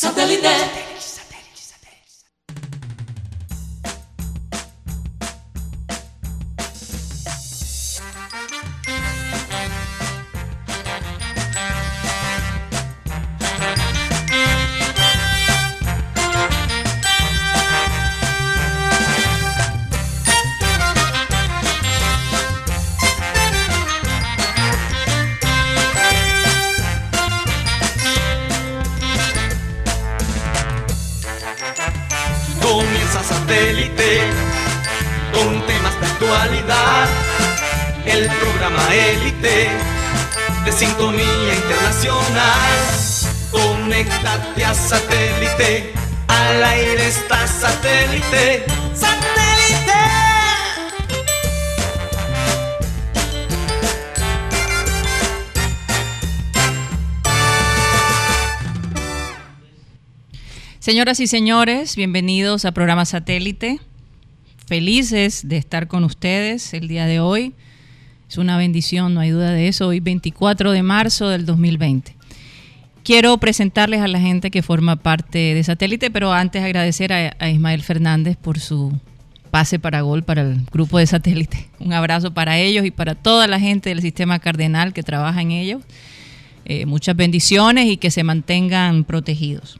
Satellite. Señoras y señores, bienvenidos a programa Satélite. Felices de estar con ustedes el día de hoy. Es una bendición, no hay duda de eso. Hoy 24 de marzo del 2020. Quiero presentarles a la gente que forma parte de Satélite, pero antes agradecer a, Ismael Fernández por su pase para gol para el grupo de Satélite. Un abrazo para ellos y para toda la gente del sistema cardenal que trabaja en ellos. Eh, muchas bendiciones y que se mantengan protegidos.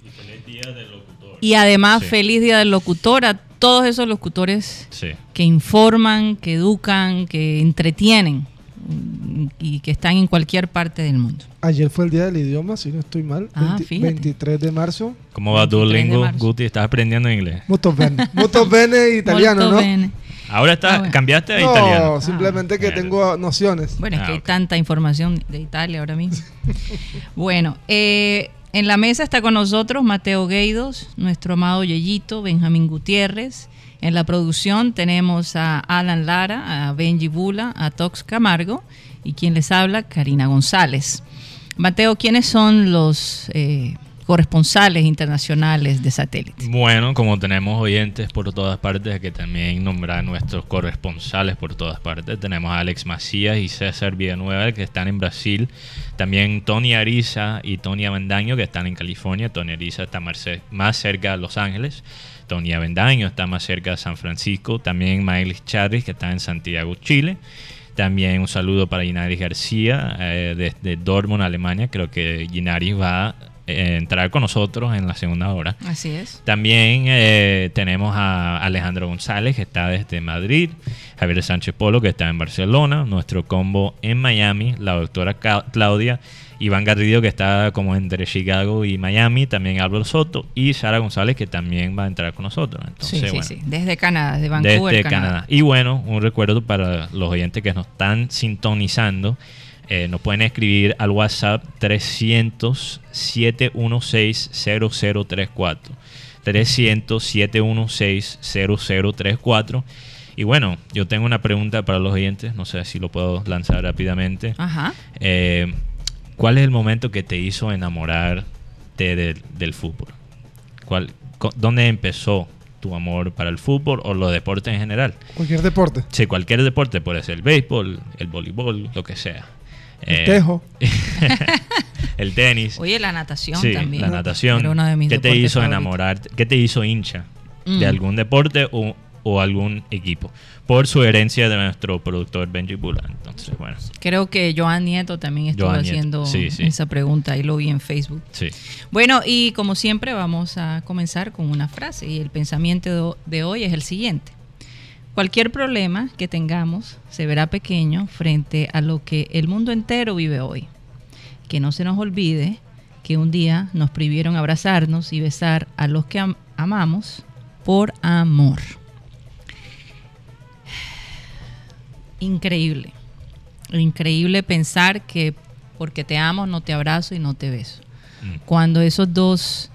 Y además, Sí. feliz día del locutor a todos esos locutores Sí. que informan, que educan, que entretienen y que están en cualquier parte del mundo. Ayer fue el día del idioma, si no estoy mal. Ah, 20 fíjate. 23 de marzo. ¿Cómo va 23 de Duolingo. Guti? ¿Estás aprendiendo inglés? Molto bene. Molto bene italiano, Molto ¿no? bene. Ahora estás, Ah, bueno. cambiaste a No, italiano. simplemente que tengo nociones. Bueno, es Ah, que ok. hay tanta información de Italia ahora mismo. bueno, eh, en la mesa está con nosotros Mateo Gueidos, nuestro amado Yeyito, Benjamín Gutiérrez. En la producción tenemos a Alan Lara, a Benji Bula, a Tox Camargo y quien les habla, Karina González. Mateo, ¿quiénes son los eh, corresponsales internacionales de satélite? Bueno, como tenemos oyentes por todas partes, hay que también nombrar nuestros corresponsales por todas partes. Tenemos a Alex Macías y César Villanueva, que están en Brasil. También Tony Ariza y Tony Avendaño, que están en California. Tony Ariza está más, cer- más cerca de Los Ángeles. Tony Avendaño está más cerca de San Francisco. También Maelis Charris, que está en Santiago, Chile. También un saludo para Ginaris García eh, desde Dortmund, Alemania. Creo que Ginaris va eh, entrar con nosotros en la segunda hora. Así es. También eh, tenemos a Alejandro González, que está desde Madrid, Javier Sánchez Polo, que está en Barcelona, nuestro combo en Miami, la doctora Claudia, Iván Garrido, que está como entre Chicago y Miami, también Álvaro Soto, y Sara González, que también va a entrar con nosotros. Entonces, Sí, sí, bueno, sí. Desde Canadá, desde Vancouver, desde Canadá. Canadá. Y bueno, un recuerdo para los oyentes que nos están sintonizando. Eh, nos pueden escribir al WhatsApp 300-716-0034. 300-716-0034. Y bueno, yo tengo una pregunta para los oyentes, no sé si lo puedo lanzar rápidamente. Ajá. Eh, ¿Cuál es el momento que te hizo enamorarte del, del fútbol? ¿Cuál, ¿Dónde empezó tu amor para el fútbol o los deportes en general? Cualquier deporte. Sí, cualquier deporte, puede ser el béisbol, el voleibol, lo que sea. El Eh, tejo. el tenis. Oye, la natación sí, también. la natación. Era uno de mis ¿Qué te hizo favoritos. enamorarte? ¿Qué te hizo hincha Mm. de algún deporte o, o algún equipo? Por sugerencia de nuestro productor Benji Bula. Entonces, bueno, Creo que Joan Nieto también estuvo Joan haciendo sí, sí. esa pregunta y lo vi en Facebook. sí. Bueno, y como siempre vamos a comenzar con una frase y el pensamiento de hoy es el siguiente. Cualquier problema que tengamos se verá pequeño frente a lo que el mundo entero vive hoy. Que no se nos olvide que un día nos prohibieron abrazarnos y besar a los que am- amamos por amor. Increíble. Increíble pensar que porque te amo no te abrazo y no te beso. Mm. Cuando esos dos,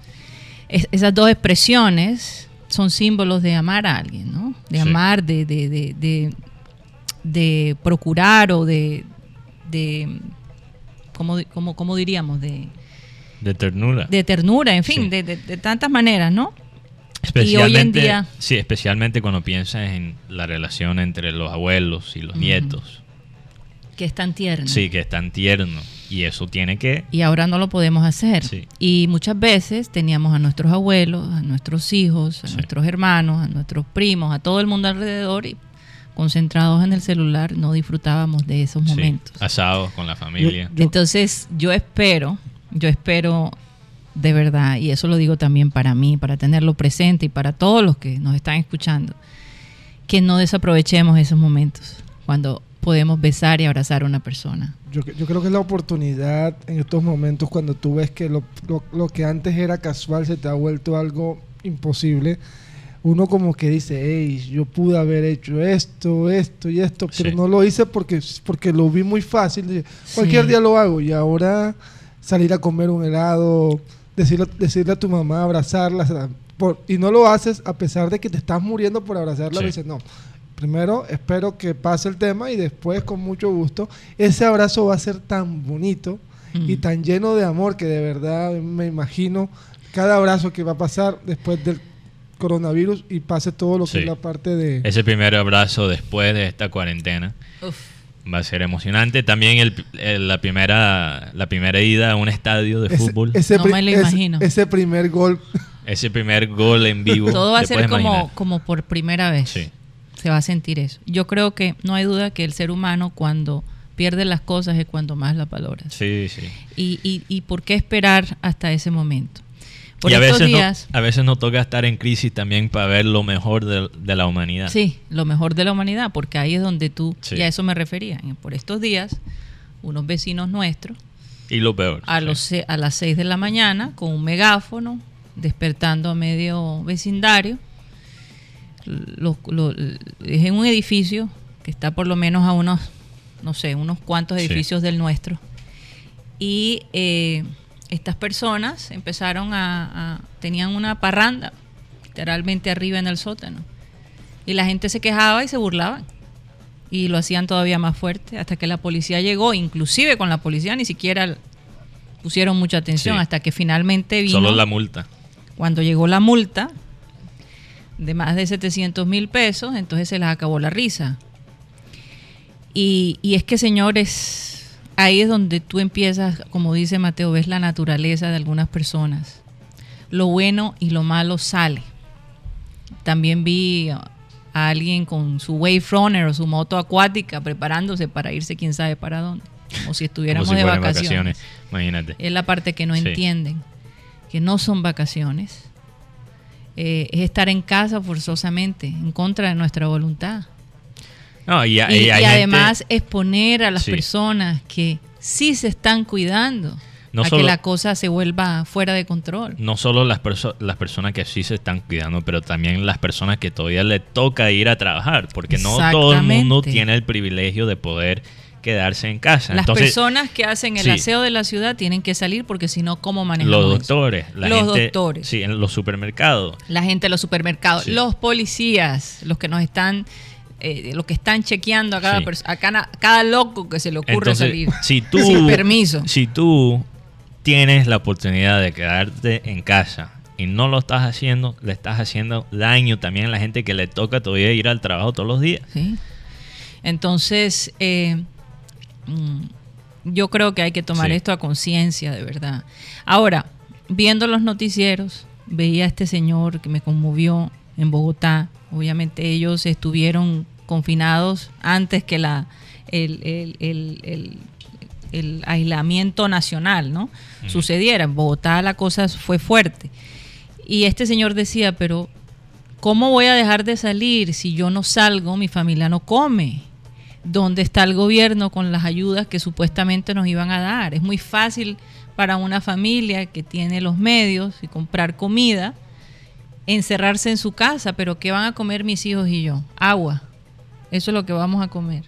es- esas dos expresiones son símbolos de amar a alguien, ¿no? De Sí. amar, de, de, de, de- de procurar o de, de ¿cómo, cómo- cómo diríamos? De, De ternura. de ternura, en fin, Sí. de, de- de tantas maneras, ¿no? Especialmente, día- sí, especialmente cuando piensas en la relación entre los abuelos y los nietos. Que es tan tierno. Sí, que es tan tierno. Y eso tiene que... Y ahora no lo podemos hacer. Sí. Y muchas veces teníamos a nuestros abuelos, a nuestros hijos, a Sí. nuestros hermanos, a nuestros primos, a todo el mundo alrededor y concentrados en el celular no disfrutábamos de esos sí, momentos. asados con la familia. Entonces yo espero, yo espero de verdad, y eso lo digo también para mí, para tenerlo presente y para todos los que nos están escuchando, que no desaprovechemos esos momentos cuando podemos besar y abrazar a una persona. Yo, yo creo que es la oportunidad en estos momentos cuando tú ves que lo, lo- lo que antes era casual se te ha vuelto algo imposible. Uno como que dice, hey, yo pude haber hecho esto, esto y esto, pero Sí. no lo hice porque, porque lo vi muy fácil. Cualquier Sí. día lo hago y ahora salir a comer un helado, decirle, decirle a tu mamá, abrazarla, por- y no lo haces a pesar de que te estás muriendo por abrazarla, Sí. dices, no, primero espero que pase el tema y después con mucho gusto, ese abrazo va a ser tan bonito y Mm. tan lleno de amor que de verdad me imagino cada abrazo que va a pasar después del coronavirus y pase todo lo que Sí. es la parte de... Ese primer abrazo después de esta cuarentena Uf. va a ser emocionante. También el, el- la, primera, la primera ida a un estadio de ese- fútbol. ese No me lo imagino. ese primer gol Ese primer gol en vivo. Todo va a ¿te ser como, imaginar? como por primera vez. Sí. Se va a sentir eso. Yo creo que no hay duda que el ser humano cuando pierde las cosas es cuando más las valora. Sí, sí. Y, y, y por qué esperar hasta ese momento? Por y a veces, días, no, a veces nos toca estar en crisis también para ver lo mejor de, de la humanidad. sí, lo mejor de la humanidad, porque ahí es donde tú, Sí. y a eso me refería. Por estos días, unos vecinos nuestros, Y lo peor. a, sí. los, a las 6 de la mañana, con un megáfono, despertando a medio vecindario. Lo- lo- es en un edificio que está por lo menos a unos, no sé, unos cuantos Sí. edificios del nuestro. Y eh, estas personas empezaron a, a- tenían una parranda, literalmente arriba en el sótano. Y la gente se quejaba y se burlaban. Y lo hacían todavía más fuerte hasta que la policía llegó. Inclusive con la policía ni siquiera pusieron mucha atención Sí. hasta que finalmente vino. Solo la multa. Cuando llegó la multa de más de 700 mil pesos, entonces se les acabó la risa. Y, y es que, señores, ahí es donde tú empiezas, como dice Mateo, ves la naturaleza de algunas personas. Lo bueno y lo malo sale. También vi a alguien con su Wave Runner o su moto acuática preparándose para irse quién sabe para dónde. Como si estuviéramos Como si de vacaciones. Imagínate. Es la parte que no Sí. entienden, que no son vacaciones. Eh, es estar en casa forzosamente, en contra de nuestra voluntad. No, y, Y, hay y gente- además exponer a las Sí. personas que sí se están cuidando No a solo- que la cosa se vuelva fuera de control. no solo las, perso- las personas que sí se están cuidando, pero también las personas que todavía le toca ir a trabajar, porque no todo el mundo tiene el privilegio de poder quedarse en casa. Las Entonces, personas que hacen el sí. aseo de la ciudad tienen que salir porque si no, ¿cómo manejamos los doctores, la Los gente, doctores. sí, en los supermercados, la gente de los supermercados, Sí. los policías, los que nos están, eh, los que están chequeando a cada, Sí. a cada, cada loco que se le ocurre Entonces, salir si tú, sin permiso. Si tú tienes la oportunidad de quedarte en casa y no lo estás haciendo, le estás haciendo daño también a la gente que le toca todavía ir al trabajo todos los días. ¿sí? Entonces, eh, yo creo que hay que tomar Sí. esto a conciencia, de verdad. Ahora, viendo los noticieros, veía a este señor que me conmovió en Bogotá. Obviamente ellos estuvieron confinados antes que la, el, el- el- el- aislamiento nacional ¿no? Ujú. sucediera. En Bogotá la cosa fue fuerte. Y este señor decía, pero ¿cómo voy a dejar de salir si yo no salgo, mi familia no come? ¿Dónde está el gobierno con las ayudas que supuestamente nos iban a dar? Es muy fácil para una familia que tiene los medios y comprar comida, encerrarse en su casa, pero ¿qué van a comer mis hijos y yo? Agua. Eso es lo que vamos a comer.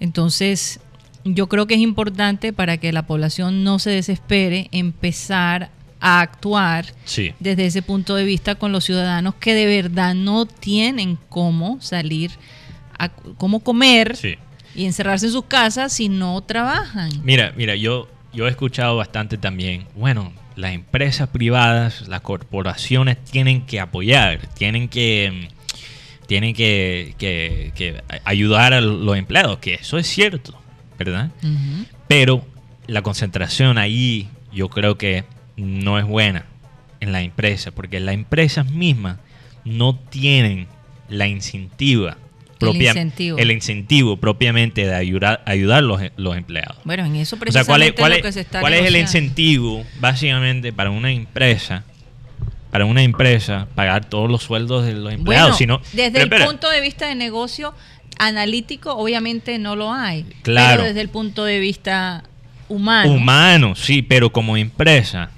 Entonces, yo creo que es importante para que la población no se desespere empezar a actuar Sí. desde ese punto de vista con los ciudadanos que de verdad no tienen cómo salir, a, cómo comer Sí. y encerrarse en sus casas si no trabajan. Mira, mira, yo, yo he escuchado bastante también, bueno, las empresas privadas, las corporaciones tienen que apoyar, tienen que, tienen que, que- que ayudar a los empleados, que eso es cierto, ¿verdad? Pero la concentración ahí yo creo que no es buena en la empresa, porque las empresas mismas no tienen la incentiva propia, incentivo. el incentivo propiamente de ayudar, ayudar los, los empleados. Bueno, en eso O sea, precisamente ¿cuál es, cuál lo que se está cuál es el incentivo básicamente para una empresa? Para una empresa pagar todos los sueldos de los empleados. Bueno, si no- desde pero el espera, punto de vista de negocio analítico, obviamente no lo hay. Claro. Pero desde el punto de vista humano. Humano, sí, pero como empresa,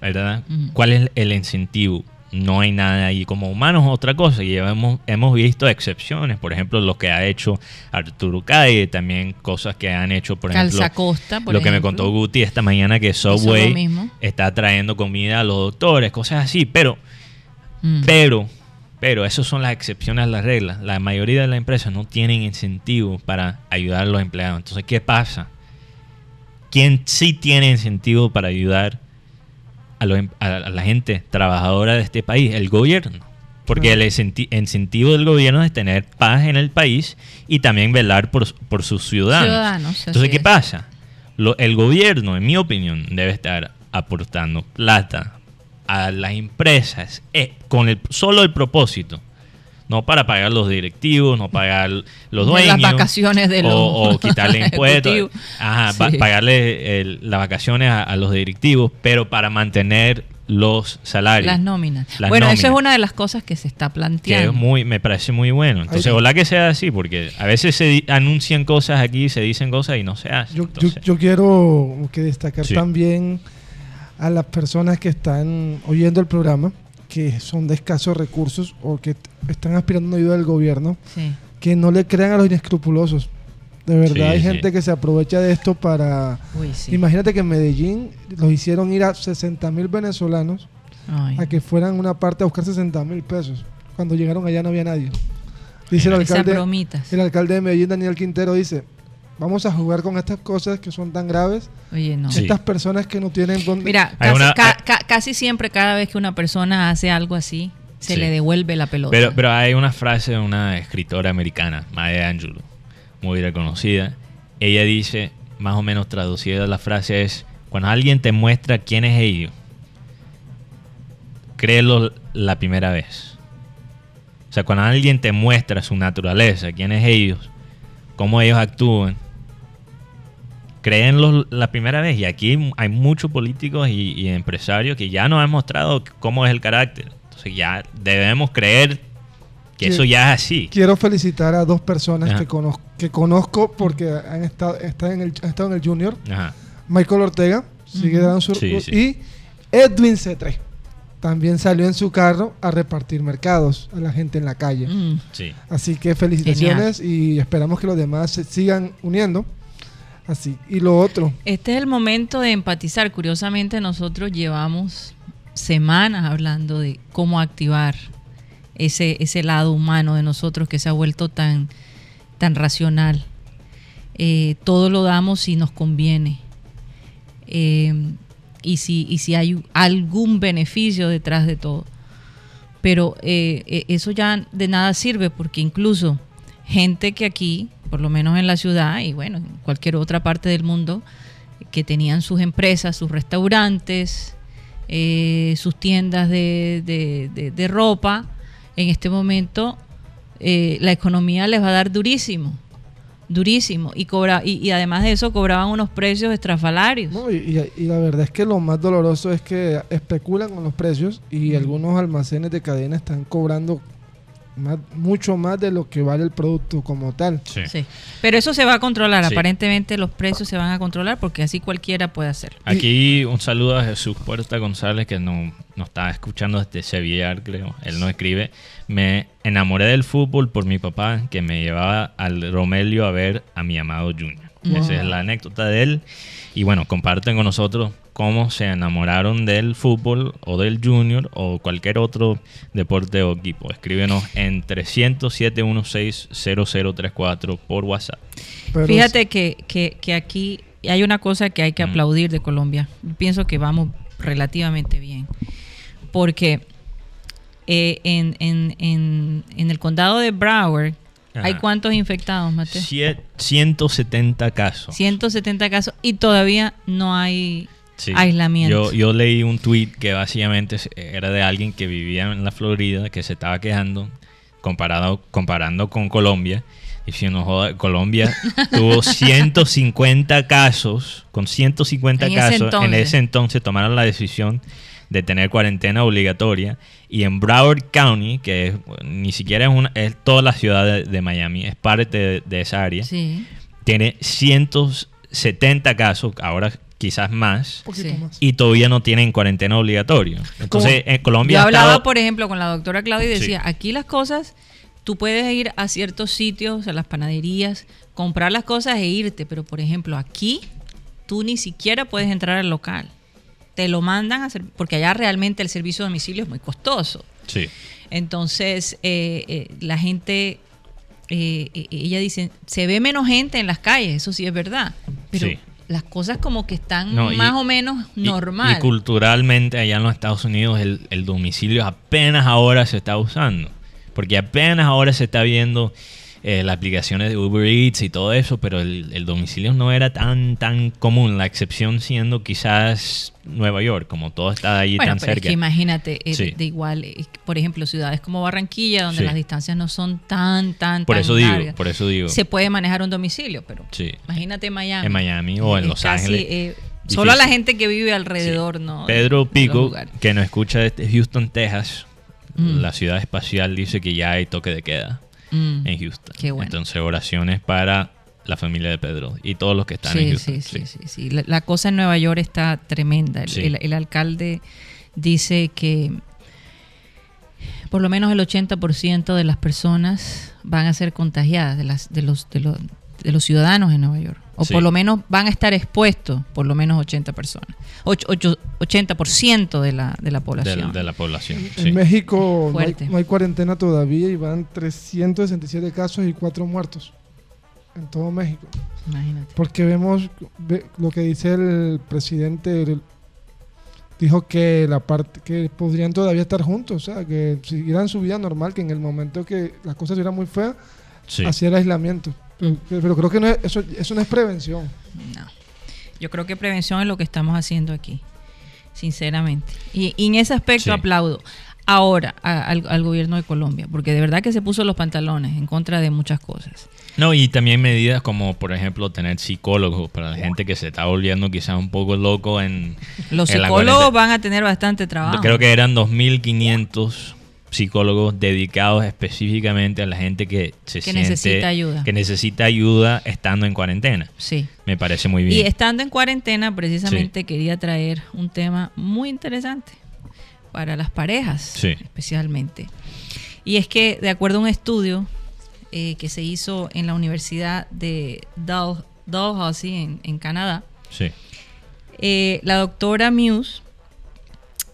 ¿verdad? ¿Cuál es el incentivo? No hay nada ahí. Como humanos, otra cosa. Y hemos, hemos visto excepciones. Por ejemplo, lo que ha hecho Arturo Calle, también cosas que han hecho, por ejemplo. Calzacosta, por lo que me contó Guti esta mañana que Subway está trayendo comida a los doctores, cosas así. Pero, Mm. pero, pero, esas son las excepciones a las reglas. La mayoría de las empresas no tienen incentivo para ayudar a los empleados. Entonces, ¿qué pasa? ¿Quién sí tiene incentivo para ayudar a, em- a- a la gente trabajadora de este país? El gobierno. Porque el incenti- incentivo del gobierno es tener paz en el país y también velar por, por sus ciudadanos. Entonces, ¿qué es. pasa? Lo- el gobierno, en mi opinión, debe estar aportando plata a las empresas eh, con el, solo el propósito. No para pagar los directivos, no pagar los dueños. las vacaciones de los o, o quitarle impuestos. Ajá, Sí. pagarle el- las vacaciones a, a los directivos, pero para mantener los salarios. Las nóminas. Las bueno, eso es una de las cosas que se está que planteando. es muy, me parece muy bueno. Entonces, Ahí- ojalá que sea así, porque a veces se di- anuncian cosas aquí, se dicen cosas y no se hacen. Yo, yo- yo quiero que destacar Sí. también a las personas que están oyendo el programa, que son de escasos recursos o que están aspirando a una ayuda del gobierno, Sí. que no le crean a los inescrupulosos. De verdad, Sí, hay sí. gente que se aprovecha de esto para... Uy, sí. Imagínate que en Medellín los hicieron ir a 60 mil venezolanos Ay. a que fueran una parte a buscar 60 mil pesos. Cuando llegaron allá no había nadie. Dice el alcalde, bromitas. el alcalde de Medellín, Daniel Quintero, dice, vamos a jugar con estas cosas que son tan graves. Oye, no. Sí. Estas personas que no tienen dónde... Mira, casi, una- ca- ca- casi siempre cada vez que una persona hace algo así, se Sí. le devuelve la pelota. pero, pero hay una frase de una escritora americana, Maya Angelou, muy reconocida. Ella dice, más o menos traducida la frase es, cuando alguien te muestra quién es ellos, créelo la primera vez. O sea, cuando alguien te muestra su naturaleza, quién es ellos, cómo ellos actúan, créenlo la primera vez. Y aquí hay muchos políticos y, y empresarios que ya nos han mostrado cómo es el carácter. Entonces ya debemos creer que Sí. eso ya es así. Quiero felicitar a dos personas Ajá. que, conozco, que conozco porque han estado, están en el, han estado en el Junior. Ajá. Michael Ortega, sigue dando su... Sí, sí. Y Edwin Cetre. También salió en su carro a repartir mercados a la gente en la calle. Mm. Sí. Así que felicitaciones y esperamos que los demás se sigan uniendo. Así. Y lo otro, Este es el momento de empatizar. Curiosamente, nosotros llevamos semanas hablando de cómo activar ese, ese lado humano de nosotros que se ha vuelto tan, tan racional. Eh, todo lo damos si nos conviene. Eh, y, si, y si hay algún beneficio detrás de todo. Pero eh, eh, eso ya de nada sirve porque incluso gente que aquí, por lo menos en la ciudad y bueno, en cualquier otra parte del mundo, que tenían sus empresas, sus restaurantes, eh, sus tiendas de, de- de- ropa, en este momento eh, la economía les va a dar durísimo, durísimo. Y, cobra, y, y además de eso cobraban unos precios estrafalarios. ¿no? y, y- y la verdad es que lo más doloroso es que especulan con los precios y algunos almacenes de cadena están cobrando más- mucho más de lo que vale el producto como tal. Sí. Sí. Pero eso se va a controlar. Sí. Aparentemente los precios se van a controlar porque así cualquiera puede hacerlo. Aquí un saludo a Jesús Puerta González que nos no está escuchando desde Sevilla, creo. Él nos escribe. Me enamoré del fútbol por mi papá que me llevaba al Romelio a ver a mi amado Junior. Wow. Esa es la anécdota de él. Y bueno, comparten con nosotros cómo se enamoraron del fútbol o del Junior o cualquier otro deporte o equipo. Escríbenos en 300-716-0034 por WhatsApp. Pero Fíjate que, que- que aquí hay una cosa que hay que Mm. aplaudir de Colombia. Pienso que vamos relativamente bien. Porque eh, en, en- en- en el condado de Broward Ajá. ¿Hay cuántos infectados, Mateo? Cie- 170 casos. 170 casos y todavía no hay Sí. aislamiento. Yo, yo leí un tweet que básicamente era de alguien que vivía en la Florida que se estaba quejando comparado, comparando con Colombia. Y si no joda, Colombia tuvo 150 casos, con 150 En casos, en ese entonces tomaron la decisión de tener cuarentena obligatoria. Y en Broward County, que es- ni siquiera es, una, es toda la ciudad de, de Miami, es parte de, de esa área, Sí. tiene 170 casos, ahora quizás más Sí. y todavía no tienen cuarentena obligatoria. Entonces, en Colombia Yo ha hablaba, estado- por ejemplo, con la doctora Claudia y Sí. decía, aquí las cosas, tú puedes ir a ciertos sitios, a las panaderías, comprar las cosas e irte, pero por ejemplo, aquí tú ni siquiera puedes entrar al local. Te lo mandan a hacer, porque allá realmente el servicio de domicilio es muy costoso. Sí. Entonces, eh, eh, la gente, eh, eh, ella dice, se ve menos gente en las calles, eso sí es verdad, pero Sí. las cosas como que están No, y- más o menos Y- normal. Y, culturalmente allá en los Estados Unidos el, el domicilio apenas ahora se está usando. Porque apenas ahora se está viendo eh, las aplicaciones de Uber Eats y todo eso, pero el, el domicilio no era tan tan común. La excepción siendo quizás Nueva York, como todo está ahí Bueno, tan pero es cerca. que imagínate, eh, Sí. de, de igual, eh, por ejemplo, ciudades como Barranquilla, donde Sí. las distancias no son tan, tan, por tan eso digo, largas, por eso digo. se puede manejar un domicilio, pero Sí. imagínate Miami. En Miami o en Los casi, Ángeles. eh, solo a la gente que vive alrededor, ¿no? Pedro Pico, que nos escucha desde Houston, Texas, Mm. la ciudad espacial, dice que ya hay toque de queda Mm. en Houston. Qué bueno. Entonces, oraciones para la familia de Pedro y todos los que están Sí, en Houston. sí, sí, sí, sí. La, la cosa en Nueva York está tremenda. El, Sí. el- el alcalde dice que por lo menos el 80% de las personas van a ser contagiadas, de, las, de, los, de, los, de los ciudadanos en Nueva York. O Sí. por lo menos van a estar expuestos, por lo menos 80 personas. Ocho- ocho- 80% de la, de la población. de la población. En. México no hay, Fuerte. no hay cuarentena todavía y van 367 casos y 4 muertos en todo México. Imagínate. Porque vemos ve- lo que dice el presidente, el- dijo que la parte que podrían todavía estar juntos, o sea, que siguieran su vida normal, que en el momento que las cosas eran muy feas, Sí. hacía el aislamiento. Pero, pero creo que no es- eso, eso no es prevención. No. Yo creo que prevención es lo que estamos haciendo aquí, sinceramente. Y, y en ese aspecto Sí. aplaudo ahora a- al, al gobierno de Colombia, porque de verdad que se puso los pantalones en contra de muchas cosas. No, y también medidas como, por ejemplo, tener psicólogos para la gente que se está volviendo quizás un poco loco en... Los en la psicólogos van a tener bastante trabajo. Creo que eran 2.500 psicólogos dedicados específicamente a la gente que se Que siente... necesita ayuda. Que necesita ayuda estando en cuarentena. Sí. Me parece muy bien. Y estando en cuarentena, precisamente quería traer un tema muy interesante para las parejas, Sí. especialmente. Y es que, de acuerdo a un estudio eh, que se hizo en la Universidad de Dal- Dalhousie, en, en Canadá, Sí. eh, la doctora Muse,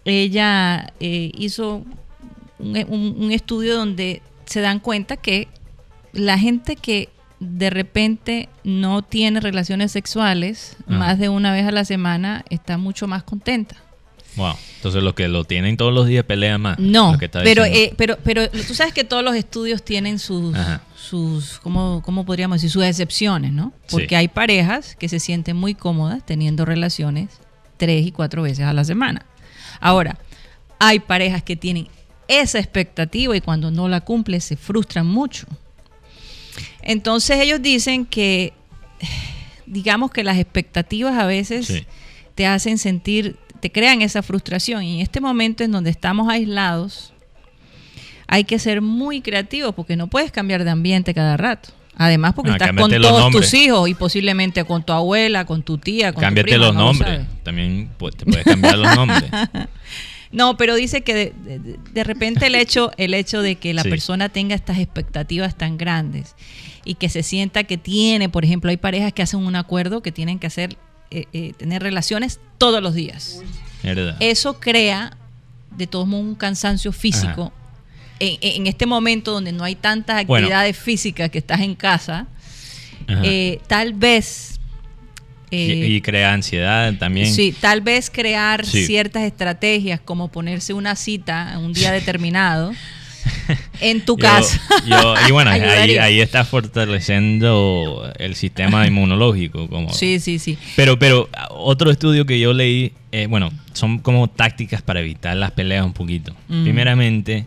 ella eh, hizo un, un- estudio donde se dan cuenta que la gente que de repente no tiene relaciones sexuales más de una vez a la semana está mucho más contenta. Wow. Entonces los que lo tienen todos los días pelean más. No, lo que está pero, eh, pero, pero tú sabes que todos los estudios tienen sus, Ajá. sus ¿cómo, cómo podríamos decir? Sus excepciones, ¿no? Porque Sí. hay parejas que se sienten muy cómodas teniendo relaciones tres y cuatro veces a la semana. Ahora, hay parejas que tienen esa expectativa y cuando no la cumple se frustran mucho. Entonces ellos dicen que, digamos que las expectativas a veces Sí. te hacen sentir, te crean esa frustración. Y en este momento en donde estamos aislados, hay que ser muy creativos porque no puedes cambiar de ambiente cada rato. Además, porque Ah, estás con todos nombres. tus hijos y posiblemente con tu abuela, con tu tía, con Cámbiate tu prima, los no lo nombres. También te puedes cambiar los nombres. No, pero dice que de, de- de repente el hecho, el hecho de que la Sí. persona tenga estas expectativas tan grandes y que se sienta que tiene, por ejemplo, hay parejas que hacen un acuerdo que tienen que hacer, eh, eh, tener relaciones todos los días. ¿Verdad? Eso crea, de todos modos, un cansancio físico. En, en este momento donde no hay tantas Bueno. actividades físicas que estás en casa, eh, tal vez... y, eh, y crea ansiedad también. Sí, tal vez crear Sí. ciertas estrategias como ponerse una cita en un día determinado en tu casa. yo- y bueno, ahí, ahí está fortaleciendo el sistema inmunológico. Como, Sí, sí, sí. Pero, pero otro estudio que yo leí, eh, bueno, son como tácticas para evitar las peleas un poquito. Mm. Primeramente,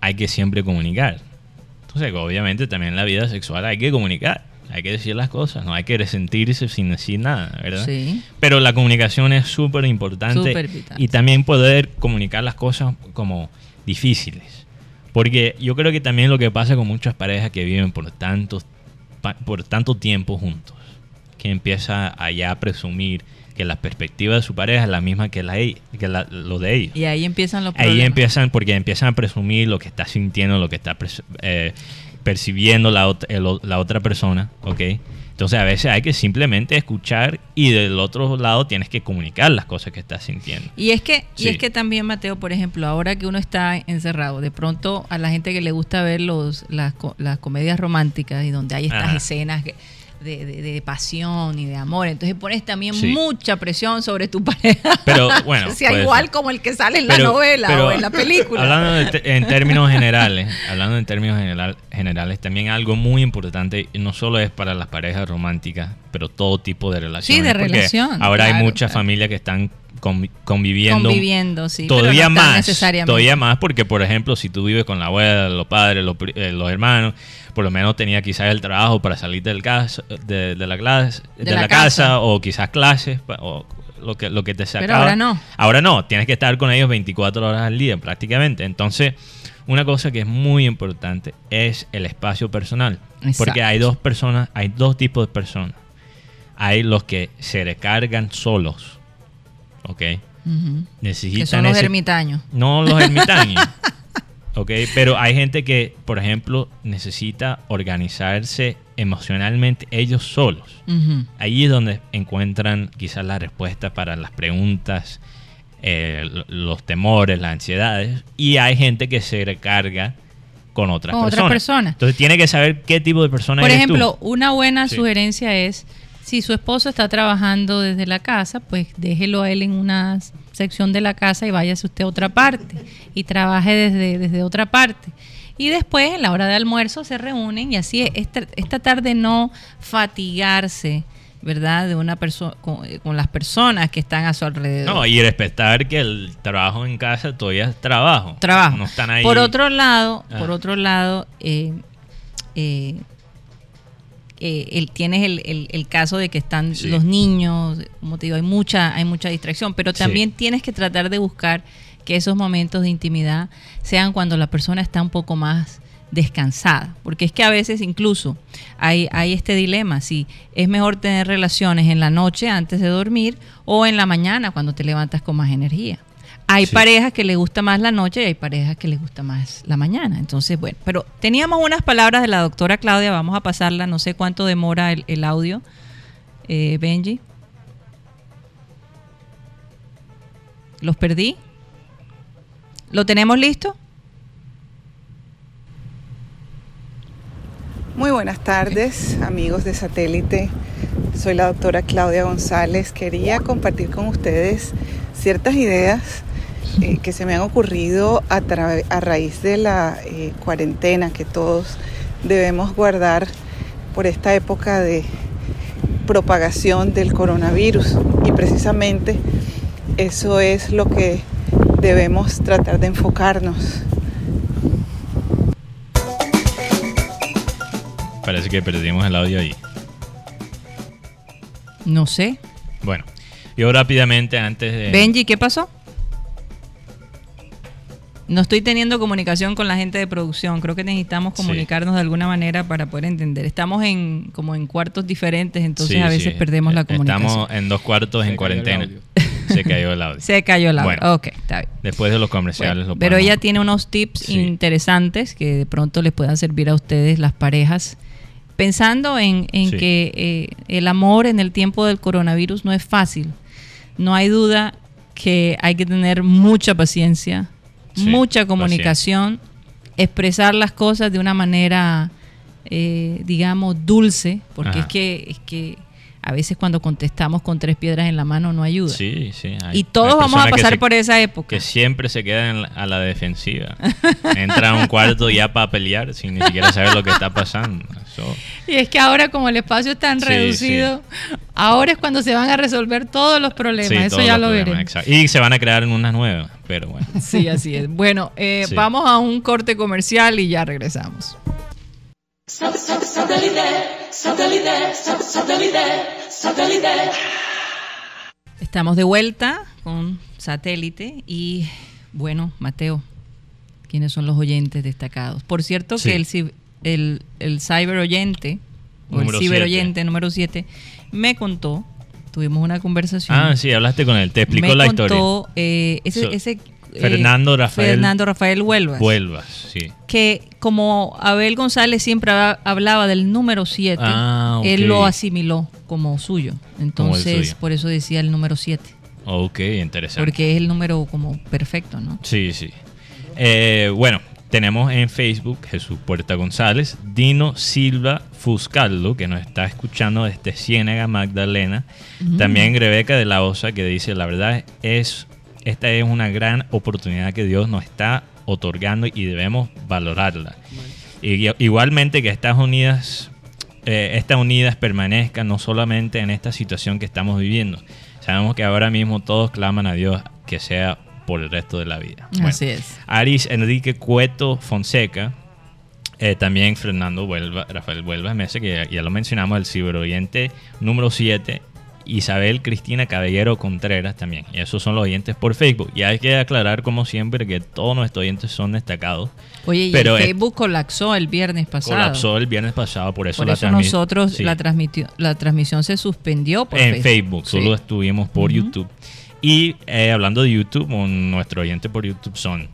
hay que siempre comunicar. Entonces, obviamente, también en la vida sexual hay que comunicar. Hay que decir las cosas, no hay que resentirse sin decir nada, ¿verdad? Sí. Pero la comunicación es súper importante. Y también poder comunicar las cosas como difíciles. Porque yo creo que también lo que pasa con muchas parejas que viven por, tantos, pa- por tanto tiempo juntos, que empieza a ya presumir que la perspectiva de su pareja es la misma que, la, que la- lo de ellos. Y ahí empiezan los Ahí problemas. empiezan, porque empiezan a presumir lo que está sintiendo, lo que está eh, percibiendo la, ot- el la otra persona, ¿ok? Entonces a veces hay que simplemente escuchar y del otro lado tienes que comunicar las cosas que estás sintiendo. Y es que y es que también Mateo, por ejemplo, ahora que uno está encerrado, de pronto a la gente que le gusta ver los las, las comedias románticas y donde hay estas Ajá. escenas que- de, de- de pasión y de amor, entonces pones también Sí. mucha presión sobre tu pareja. Pero bueno, sea igual ser. como el que sale en la novela pero o en la película. Hablando de en términos generales, hablando en términos general- generales, también algo muy importante, no solo es para las parejas románticas, pero todo tipo de relaciones. de porque relación, Ahora hay muchas claro. familias que están convi- conviviendo. Conviviendo, sí. Todavía no más, necesariamente. todavía más, porque por ejemplo, si tú vives con la abuela, los padres, los, eh, los hermanos, por lo menos tenía quizás el trabajo para salir del casa, de, de la clase, de, De la, la casa. casa. o quizás clases o lo que lo que te sacaba. ahora no. Ahora no, tienes que estar con ellos 24 horas al día prácticamente. Entonces, una cosa que es muy importante es el espacio personal, porque hay dos personas, hay dos tipos de personas. Hay los que se recargan solos, ¿ok? Necesitan Que son los ese- ermitaños. no los ermitaños. Ok, pero hay gente que, por ejemplo, necesita organizarse emocionalmente ellos solos. Ujú. Ahí es donde encuentran quizás la respuesta para las preguntas, eh, los temores, las ansiedades. Y hay gente que se recarga con otras Con otras personas. personas. Entonces tiene que saber qué tipo de persona Por eres tú. ejemplo, una buena Sí. sugerencia es, si su esposo está trabajando desde la casa, pues déjelo a él en una sección de la casa y váyase usted a otra parte y trabaje desde, desde otra parte. Y después, en la hora de almuerzo, se reúnen y así esta, esta tarde no fatigarse, ¿verdad? De una persona con, eh, con las personas que están a su alrededor. No, y respetar que el trabajo en casa todavía es trabajo. trabajo. No están ahí. Por otro lado, Ah. por otro lado, eh, eh, eh, el- tienes el, el- el caso de que están Sí. los niños, como te digo, hay mucha, hay mucha distracción, pero Sí. también tienes que tratar de buscar que esos momentos de intimidad sean cuando la persona está un poco más descansada, porque es que a veces incluso hay, hay este dilema, si es mejor tener relaciones en la noche antes de dormir o en la mañana cuando te levantas con más energía. Hay Sí. parejas que les gusta más la noche y hay parejas que les gusta más la mañana. Entonces, bueno, pero teníamos unas palabras de la doctora Claudia, vamos a pasarla, no sé cuánto demora el, el audio, eh, Benji. ¿Los perdí? ¿Lo tenemos listo? Muy buenas tardes, amigos de satélite. Soy la doctora Claudia González. Quería compartir con ustedes ciertas ideas eh, que se me han ocurrido a, a raíz de la eh, cuarentena que todos debemos guardar por esta época de propagación del coronavirus. Y precisamente eso es lo que debemos tratar de enfocarnos. Parece que perdimos el audio ahí. No sé. Bueno, yo rápidamente antes de... Benji, ¿qué pasó? No estoy teniendo comunicación con la gente de producción. Creo que necesitamos Sí. comunicarnos de alguna manera para poder entender. Estamos en como en cuartos diferentes, entonces Sí, a veces sí. perdemos la Eh, comunicación. Estamos en dos cuartos Se en el cuarentena. audio. Se cayó el audio. Se cayó la Bueno. Ok, está bien. Después de los comerciales Bueno, lo pero ella tiene unos tips Sí. interesantes que de pronto les puedan servir a ustedes, las parejas. Pensando en, en Sí. que eh, el amor en el tiempo del coronavirus no es fácil. No hay duda que hay que tener mucha paciencia, Sí, mucha comunicación, expresar las cosas de una manera, eh, digamos, dulce, porque Ajá. es que, es que a veces cuando contestamos con tres piedras en la mano no ayuda. Sí, sí. hay- y todos hay vamos a pasar se- por esa época. Que siempre se quedan a la defensiva. Entra a un cuarto ya para pelear sin ni siquiera saber lo que está pasando. Eso- Y es que ahora como el espacio es tan Sí, reducido, ahora es cuando se van a resolver todos los problemas. sí, Eso ya lo veremos. exacto. Y se van a crear unas nuevas, pero bueno. Sí, así es. Bueno, eh, Sí. vamos a un corte comercial y ya regresamos. Estamos de vuelta con satélite y bueno, Mateo, ¿quiénes son los oyentes destacados? Por cierto Sí. que el, el, el cyber oyente o Número el ciber siete. oyente número 7 me contó, tuvimos una conversación. Ah, sí, hablaste con él, te explicó me la contó, eh, ese, So, ese, Fernando Rafael- Fernando Rafael Huelvas. sí. que como Abel González siempre hab- hablaba del número 7, Ah, él lo asimiló como suyo. Entonces, suyo. por eso decía el número 7, Ok, interesante. porque es el número como perfecto, ¿no? Sí, sí. Eh, bueno, tenemos en Facebook Jesús Puerta González, Dino Silva Fuscaldo, que nos está escuchando desde Ciénaga, Magdalena. También Rebeca de la Osa, que dice, la verdad es, esta es una gran oportunidad que Dios nos está otorgando y debemos valorarla. Y, igualmente que Estados Unidas, eh, Estados Unidas permanezca no solamente en esta situación que estamos viviendo. Sabemos que ahora mismo todos claman a Dios que sea por el resto de la vida. Bueno, Así es. Aris Enrique Cueto Fonseca, eh, también Fernando Huelva, Rafael Huelva Mesa, que ya, ya lo mencionamos, el ciberoyente número 7, Isabel Cristina Caballero Contreras también. Y esos son los oyentes por Facebook. Y hay que aclarar, como siempre, que todos nuestros oyentes son destacados. Oye, y Pero, el eh, Facebook colapsó el viernes pasado. Colapsó el viernes pasado, por eso por la eso nosotros sí. la, transmisión se suspendió por en Facebook, Sí. solo estuvimos por. YouTube. Y eh, hablando de YouTube, nuestro oyente por YouTube son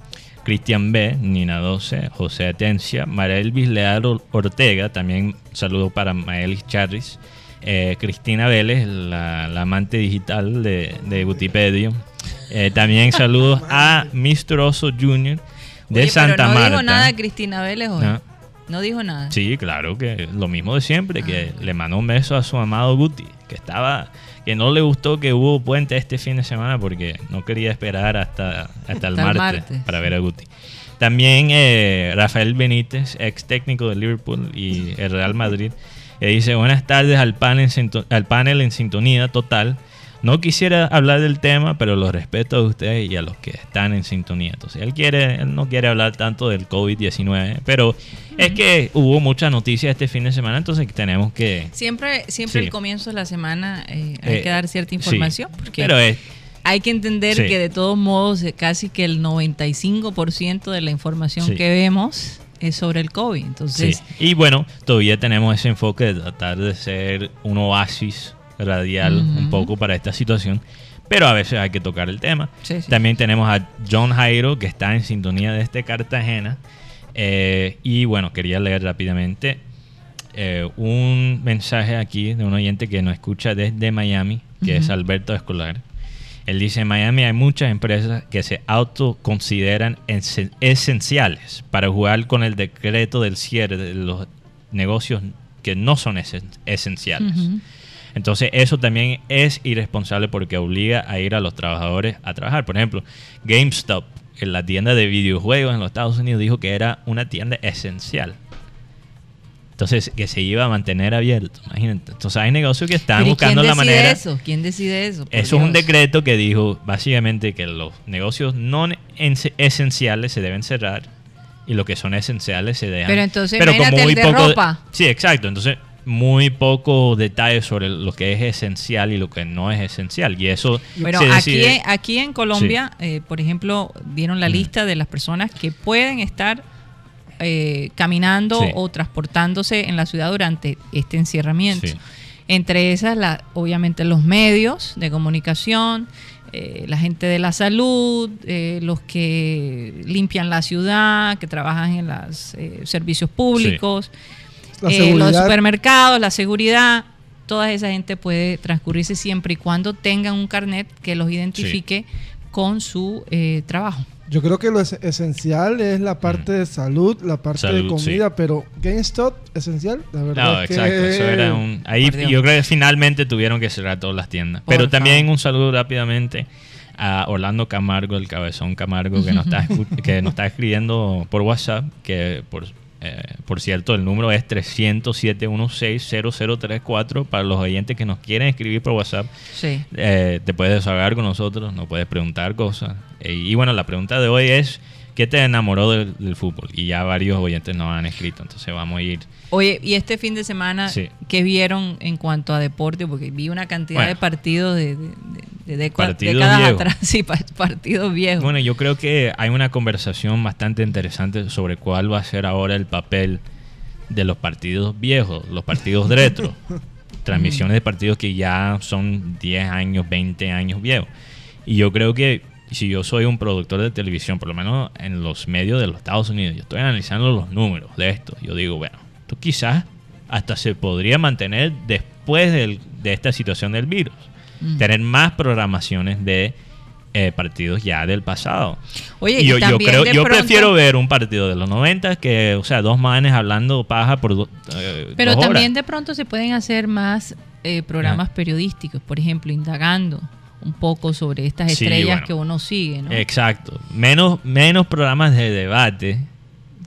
Cristian B, Nina 12, José Atencia, Elvis Leal Or- Ortega, también saludo para Maelis Charris, eh, Cristina Vélez, la, la amante digital de, de Wikipedia. Eh, también saludos a Mr. Oso Jr. de Oye, Santa pero no Marta. dijo nada Cristina Vélez hoy. No. No dijo nada. Sí, claro, que lo mismo de siempre, que Ah. le mandó un beso a su amado Guti, que estaba, que no le gustó que hubo puente este fin de semana porque no quería esperar hasta, hasta el Hasta el martes, martes. para ver a Guti. También eh, Rafael Benítez, ex técnico de Liverpool y el Real Madrid, que dice buenas tardes al panel, al panel en sintonía total. No quisiera hablar del tema, pero los respeto a ustedes y a los que están en sintonía. Entonces, él quiere, él no quiere hablar tanto del COVID-19, pero es que hubo muchas noticias este fin de semana, entonces tenemos que... Siempre, siempre Sí. el comienzo de la semana eh, hay eh, que dar cierta sí, información. porque pero es, hay que entender Sí. que de todos modos eh, casi que el 95% de la información que vemos es sobre el COVID. Entonces, sí. Y bueno, todavía tenemos ese enfoque de tratar de ser un oasis radial un poco para esta situación, pero a veces hay que tocar el tema. Sí, sí. También tenemos a John Jairo, que está en sintonía desde Cartagena. Eh, y bueno, quería leer rápidamente eh, un mensaje aquí de un oyente que nos escucha desde Miami, que es. Alberto Escolar. Él dice, en Miami hay muchas empresas que se autoconsideran esen- esenciales para jugar con el decreto del cierre de los negocios que no son esen- esenciales. Entonces eso también es irresponsable porque obliga a ir a los trabajadores a trabajar. Por ejemplo, GameStop, en la tienda de videojuegos en los Estados Unidos, dijo que era una tienda esencial. Entonces, que se iba a mantener abierto. Imagínate. Entonces, hay negocios que están Pero ¿y buscando ¿quién la decide manera. eso? ¿Quién decide eso? Por Eso es un decreto que dijo básicamente que los negocios no en- esenciales se deben cerrar y los que son esenciales se dejan. Pero entonces, imagínate el de poco ropa. Sí, exacto. Entonces, muy poco detalle sobre lo que es esencial y lo que no es esencial. Y eso Bueno, se aquí, decide- aquí en Colombia, eh, por ejemplo, dieron la Mm. lista de las personas que pueden estar eh, caminando Sí. o transportándose en la ciudad durante este encierramiento. Sí. Entre esas, la, obviamente, los medios de comunicación, eh, la gente de la salud, eh, los que limpian la ciudad, que trabajan en los servicios públicos, La eh, los supermercados, la seguridad, toda esa gente puede transcurrirse siempre y cuando tengan un carnet que los identifique con su eh, trabajo. Yo creo que lo es- esencial es la parte de salud, la parte de Mm. Salud, comida, pero GameStop, esencial, la verdad. No, es que- exacto. Eso era un. Ahí Por Dios. yo creo que finalmente tuvieron que cerrar todas las tiendas. Por Pero también favor. un saludo rápidamente a Orlando Camargo, el cabezón Camargo, que nos está, que nos está escribiendo por WhatsApp. Que por, eh, por cierto, el número es 300-716-0034 para los oyentes que nos quieren escribir por WhatsApp. Sí. Eh, te puedes desahogar con nosotros, nos puedes preguntar cosas. Eh, y bueno, la pregunta de hoy es, ¿qué te enamoró del, del fútbol? Y ya varios oyentes nos han escrito, entonces vamos a ir... Oye, y este fin de semana, Sí. ¿qué vieron en cuanto a deporte? Porque vi una cantidad Bueno. de partidos de, de- de- de deca- Partidos décadas viejos. atrás. Sí, pa- partidos viejos. Bueno, yo creo que hay una conversación bastante interesante sobre cuál va a ser ahora el papel de los partidos viejos, los partidos retro. Transmisiones de partidos que ya son 10 años, 20 años viejos. Y yo creo que si yo soy un productor de televisión, por lo menos en los medios de los Estados Unidos, yo estoy analizando los números de esto. Yo digo, bueno, esto quizás hasta se podría mantener después del- de esta situación del virus. Mm. Tener más programaciones de eh, partidos ya del pasado. Oye, Y yo, yo creo, yo pronto- prefiero ver un partido de los 90 que, o sea, dos manes hablando paja por do- eh, Pero dos también horas. de pronto se pueden hacer más eh, programas periodísticos, por ejemplo, indagando un poco sobre estas Sí, estrellas bueno. que uno sigue, ¿no? Exacto. Menos, menos programas de debate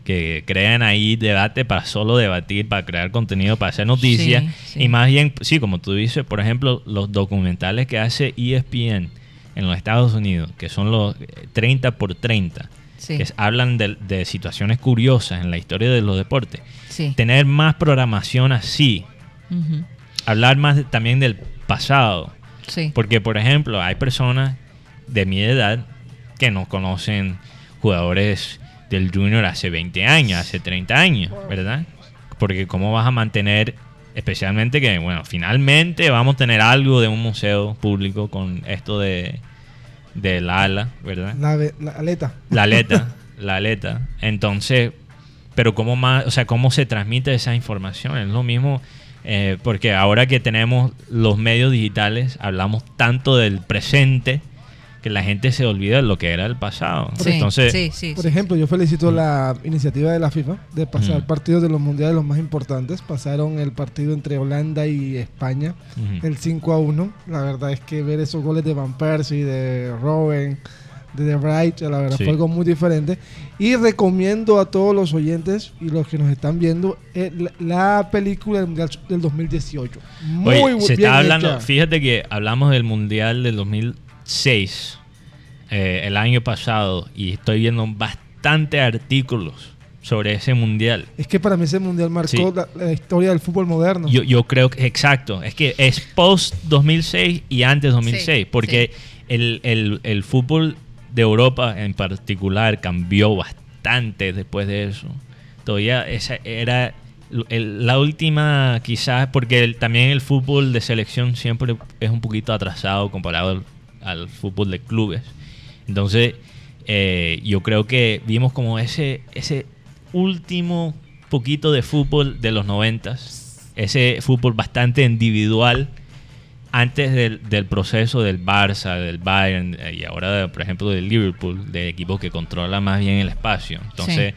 que crean ahí debate para solo debatir, para crear contenido, para hacer noticias. Sí, sí. Y más bien, sí, como tú dices, por ejemplo, los documentales que hace ESPN en los Estados Unidos, que son los eh, 30 por 30, Sí. que hablan de, de situaciones curiosas en la historia de los deportes. Tener más programación así, hablar más de- también del pasado. Sí. Porque, por ejemplo, hay personas de mi edad que no conocen jugadores del Junior hace 20 años, hace 30 años, ¿verdad? Porque cómo vas a mantener, especialmente que, bueno, finalmente vamos a tener algo de un museo público con esto de del ala, ¿verdad? La, la aleta. La aleta, la aleta. Entonces, pero cómo más, o sea, cómo se transmite esa información, es lo mismo, eh, porque ahora que tenemos los medios digitales, hablamos tanto del presente que la gente se olvida de lo que era el pasado. Sí, Entonces, sí, sí, Por sí. ejemplo, yo felicito la iniciativa de la FIFA de pasar partidos de los mundiales los más importantes. Pasaron el partido entre Holanda y España, el 5 a 1. La verdad es que ver esos goles de Van Persie, de Robben, de De Vrij, la verdad Sí. fue algo muy diferente. Y recomiendo a todos los oyentes y los que nos están viendo eh, la, la película del Mundial del 2018. Muy Oye, se bien está hablando, hecha. fíjate que hablamos del Mundial del 2006 eh, el año pasado y estoy viendo bastante artículos sobre ese Mundial. Es que para mí ese mundial marcó Sí. la, la historia del fútbol moderno. Yo, yo creo que, exacto, es que es post 2006 y antes 2006, Sí, porque El, el- el fútbol de Europa en particular cambió bastante después de eso. Todavía esa era la última quizás, porque también el fútbol de selección siempre es un poquito atrasado comparado al, al fútbol de clubes. Entonces, eh, yo creo que vimos como ese, ese último poquito de fútbol de los noventas, ese fútbol bastante individual antes del, del proceso del Barça, del Bayern eh, y ahora, por ejemplo, del Liverpool, de equipos que controlan más bien el espacio. Entonces,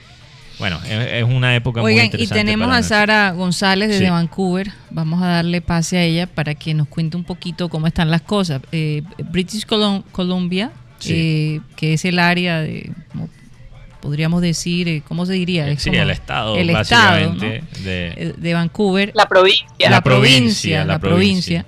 bueno, es, es una época muy Oigan, y interesante. tenemos para a Sara González desde Sí. Vancouver. Vamos a darle pase a ella para que nos cuente un poquito cómo están las cosas. Eh, British Colum- Columbia, Sí. eh, que es el área de, como podríamos decir, eh, ¿cómo se diría? Es Sí, como el estado, el estado, básicamente. ¿no? de, de Vancouver. La provincia. la, La provincia, la provincia.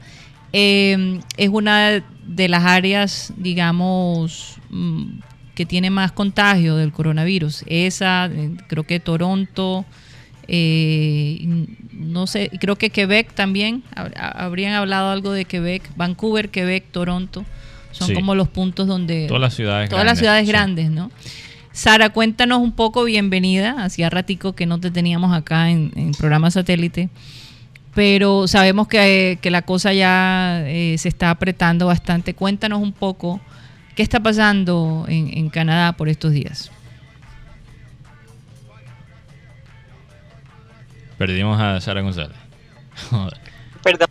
Eh, es una de las áreas, digamos, mm, que tiene más contagio del coronavirus. Esa, eh, creo que Toronto, eh, no sé, creo que Quebec también, hab- habrían hablado algo de Quebec, Vancouver, Quebec, Toronto, son Sí. como los puntos donde... todas las ciudades Todas las grandes, ciudades sí. grandes, ¿no? Sara, cuéntanos un poco, bienvenida. Hacía ratico que no te teníamos acá en, en programa satélite, pero sabemos que, que la cosa ya eh, se está apretando bastante. Cuéntanos un poco qué está pasando en, en Canadá por estos días. Perdimos a Sara González. Perdón,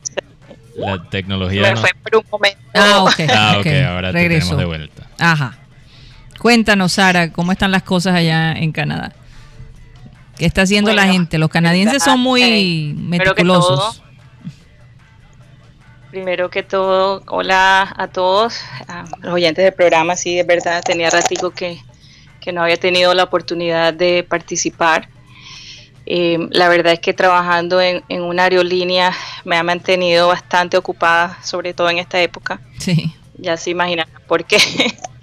la tecnología. me no- fue por un momento. Ah, ok. Ah, ahora te tenemos de vuelta. Ajá. Cuéntanos, Sara, ¿cómo están las cosas allá en Canadá? ¿Qué está haciendo la gente? Los canadienses son muy meticulosos. Primero que todo, hola a todos, a los oyentes del programa. Sí, de verdad, tenía ratico que, que no había tenido la oportunidad de participar. Eh, la verdad es que trabajando en, en una aerolínea me ha mantenido bastante ocupada, sobre todo en esta época. Sí. Ya se imaginan por qué.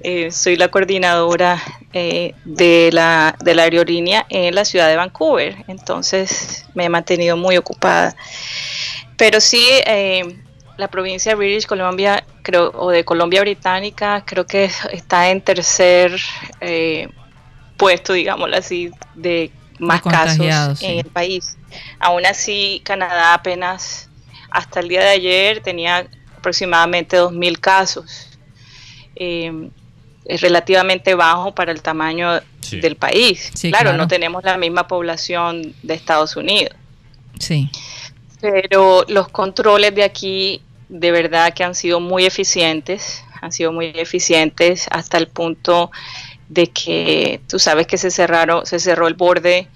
Eh, soy la coordinadora eh, de, la, de la aerolínea en la ciudad de Vancouver, entonces me he mantenido muy ocupada. Pero sí, eh, la provincia de British Columbia, creo, o de Colombia Británica, creo que está en tercer eh, puesto, digámoslo así, de más casos en el país. Aún así, Canadá apenas hasta el día de ayer tenía aproximadamente 2.000 casos. Eh, es relativamente bajo para el tamaño Sí. del país. Sí, claro, claro. no tenemos la misma población de Estados Unidos. Sí. Pero los controles de aquí de verdad que han sido muy eficientes, han sido muy eficientes hasta el punto de que tú sabes que se cerraron, se cerró el borde,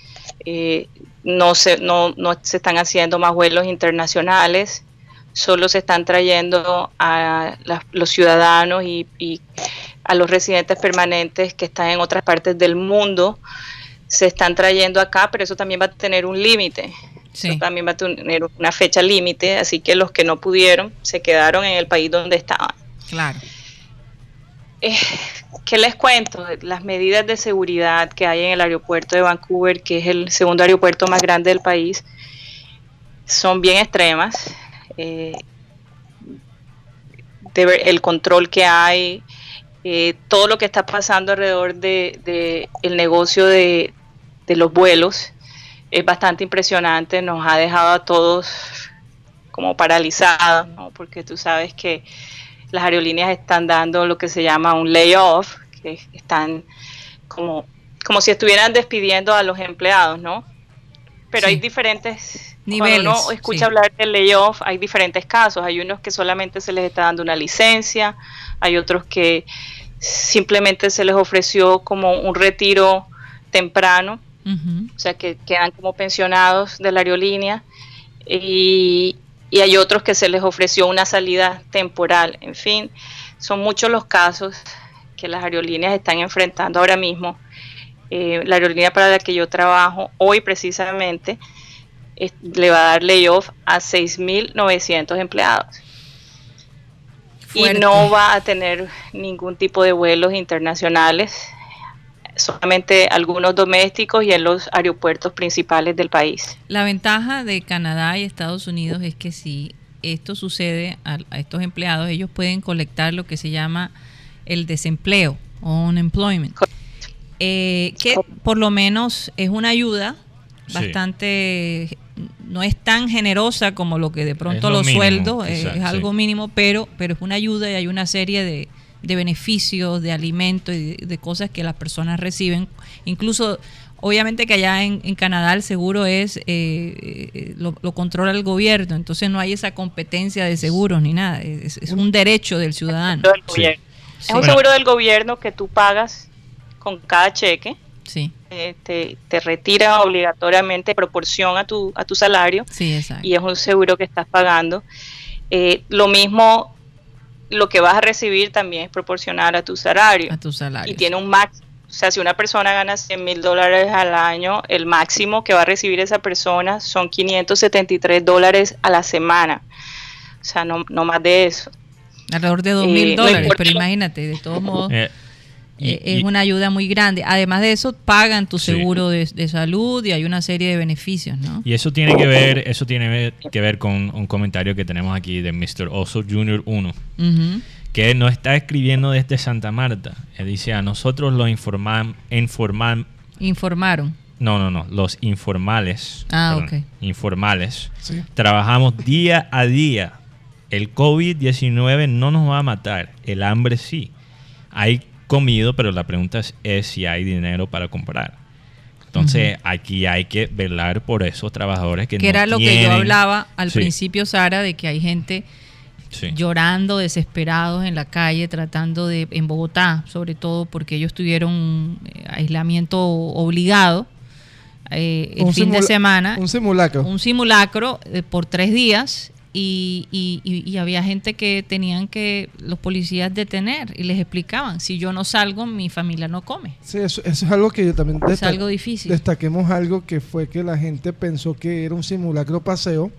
eh, no se, no, no se están haciendo más vuelos internacionales, solo se están trayendo a los ciudadanos y, y a los residentes permanentes que están en otras partes del mundo, se están trayendo acá, pero eso también va a tener un límite. Sí. Eso también va a tener una fecha límite, así que los que no pudieron se quedaron en el país donde estaban. Claro. Eh, ¿Qué les cuento? Las medidas de seguridad que hay en el aeropuerto de Vancouver, que es el segundo aeropuerto más grande del país, son bien extremas. Eh, de ver- el control que hay, eh, todo lo que está pasando alrededor de, de el negocio de, de los vuelos es bastante impresionante, nos ha dejado a todos como paralizados, ¿no? porque tú sabes que las aerolíneas están dando lo que se llama un layoff, que están como, como si estuvieran despidiendo a los empleados, ¿no? Pero Sí. hay diferentes Niveles, Cuando uno escucha sí. hablar del layoff, hay diferentes casos. Hay unos que solamente se les está dando una licencia, hay otros que simplemente se les ofreció como un retiro temprano, o sea que quedan como pensionados de la aerolínea y, y hay otros que se les ofreció una salida temporal. En fin, son muchos los casos que las aerolíneas están enfrentando ahora mismo. Eh, la aerolínea para la que yo trabajo hoy precisamente le va a dar layoff a 6.900 empleados. Fuerte. Y no va a tener ningún tipo de vuelos internacionales, solamente algunos domésticos y en los aeropuertos principales del país. La ventaja de Canadá y Estados Unidos es que si esto sucede a, a estos empleados, ellos pueden colectar lo que se llama el desempleo o unemployment, eh, que por lo menos es una ayuda Sí. bastante, no es tan generosa como lo que de pronto lo los mínimo, sueldos, eh, quizás, es algo sí. mínimo, pero, pero es una ayuda y hay una serie de, de beneficios, de alimentos y de, de cosas que las personas reciben. Incluso, obviamente que allá en, en Canadá el seguro es, eh, eh, lo, lo controla el gobierno, entonces no hay esa competencia de seguros ni nada, es, es un derecho del ciudadano. Sí. Es un seguro del gobierno que tú pagas con cada cheque, Sí, eh, te, te retira obligatoriamente proporción a tu, a tu salario sí, exacto. y es un seguro que estás pagando. Eh, lo mismo, lo que vas a recibir también es proporcional a tu salario A tu salario. y tiene un máximo. O sea, si una persona gana 100 mil dólares al año, el máximo que va a recibir esa persona son 573 dólares a la semana. O sea, no, no más de eso. Alrededor de dos Eh, mil dólares, pero imagínate, de todos modos, Eh, y- eh, es y- una ayuda muy grande. Además de eso, pagan tu Sí. seguro de, de salud y hay una serie de beneficios, ¿no? Y eso tiene que ver, eso tiene que ver con un comentario que tenemos aquí de Mr. Oso Jr. 1, Ujú. que nos está escribiendo desde Santa Marta. Él dice, a nosotros los informan, informan, Informaron. no, no, no, los informales, Ah, perdón, ok. informales, Sí. trabajamos día a día. El COVID-19 no nos va a matar, el hambre sí. Hay comido, pero la pregunta es, es si hay dinero para comprar. Entonces, aquí hay que velar por esos trabajadores que Que no era lo que yo hablaba al Sí. principio, Sara, de que hay gente Sí. llorando, desesperados en la calle, tratando de, en Bogotá, sobre todo porque ellos tuvieron un eh, aislamiento obligado eh, el Un fin de semana, Un simulacro. un simulacro eh, por tres días y, y- y- y había gente que tenían que los policías detener y les explicaban, si yo no salgo, mi familia no come. Sí, eso, eso es algo que yo también Es algo difícil. destaquemos algo que fue que la gente pensó que era un simulacro paseo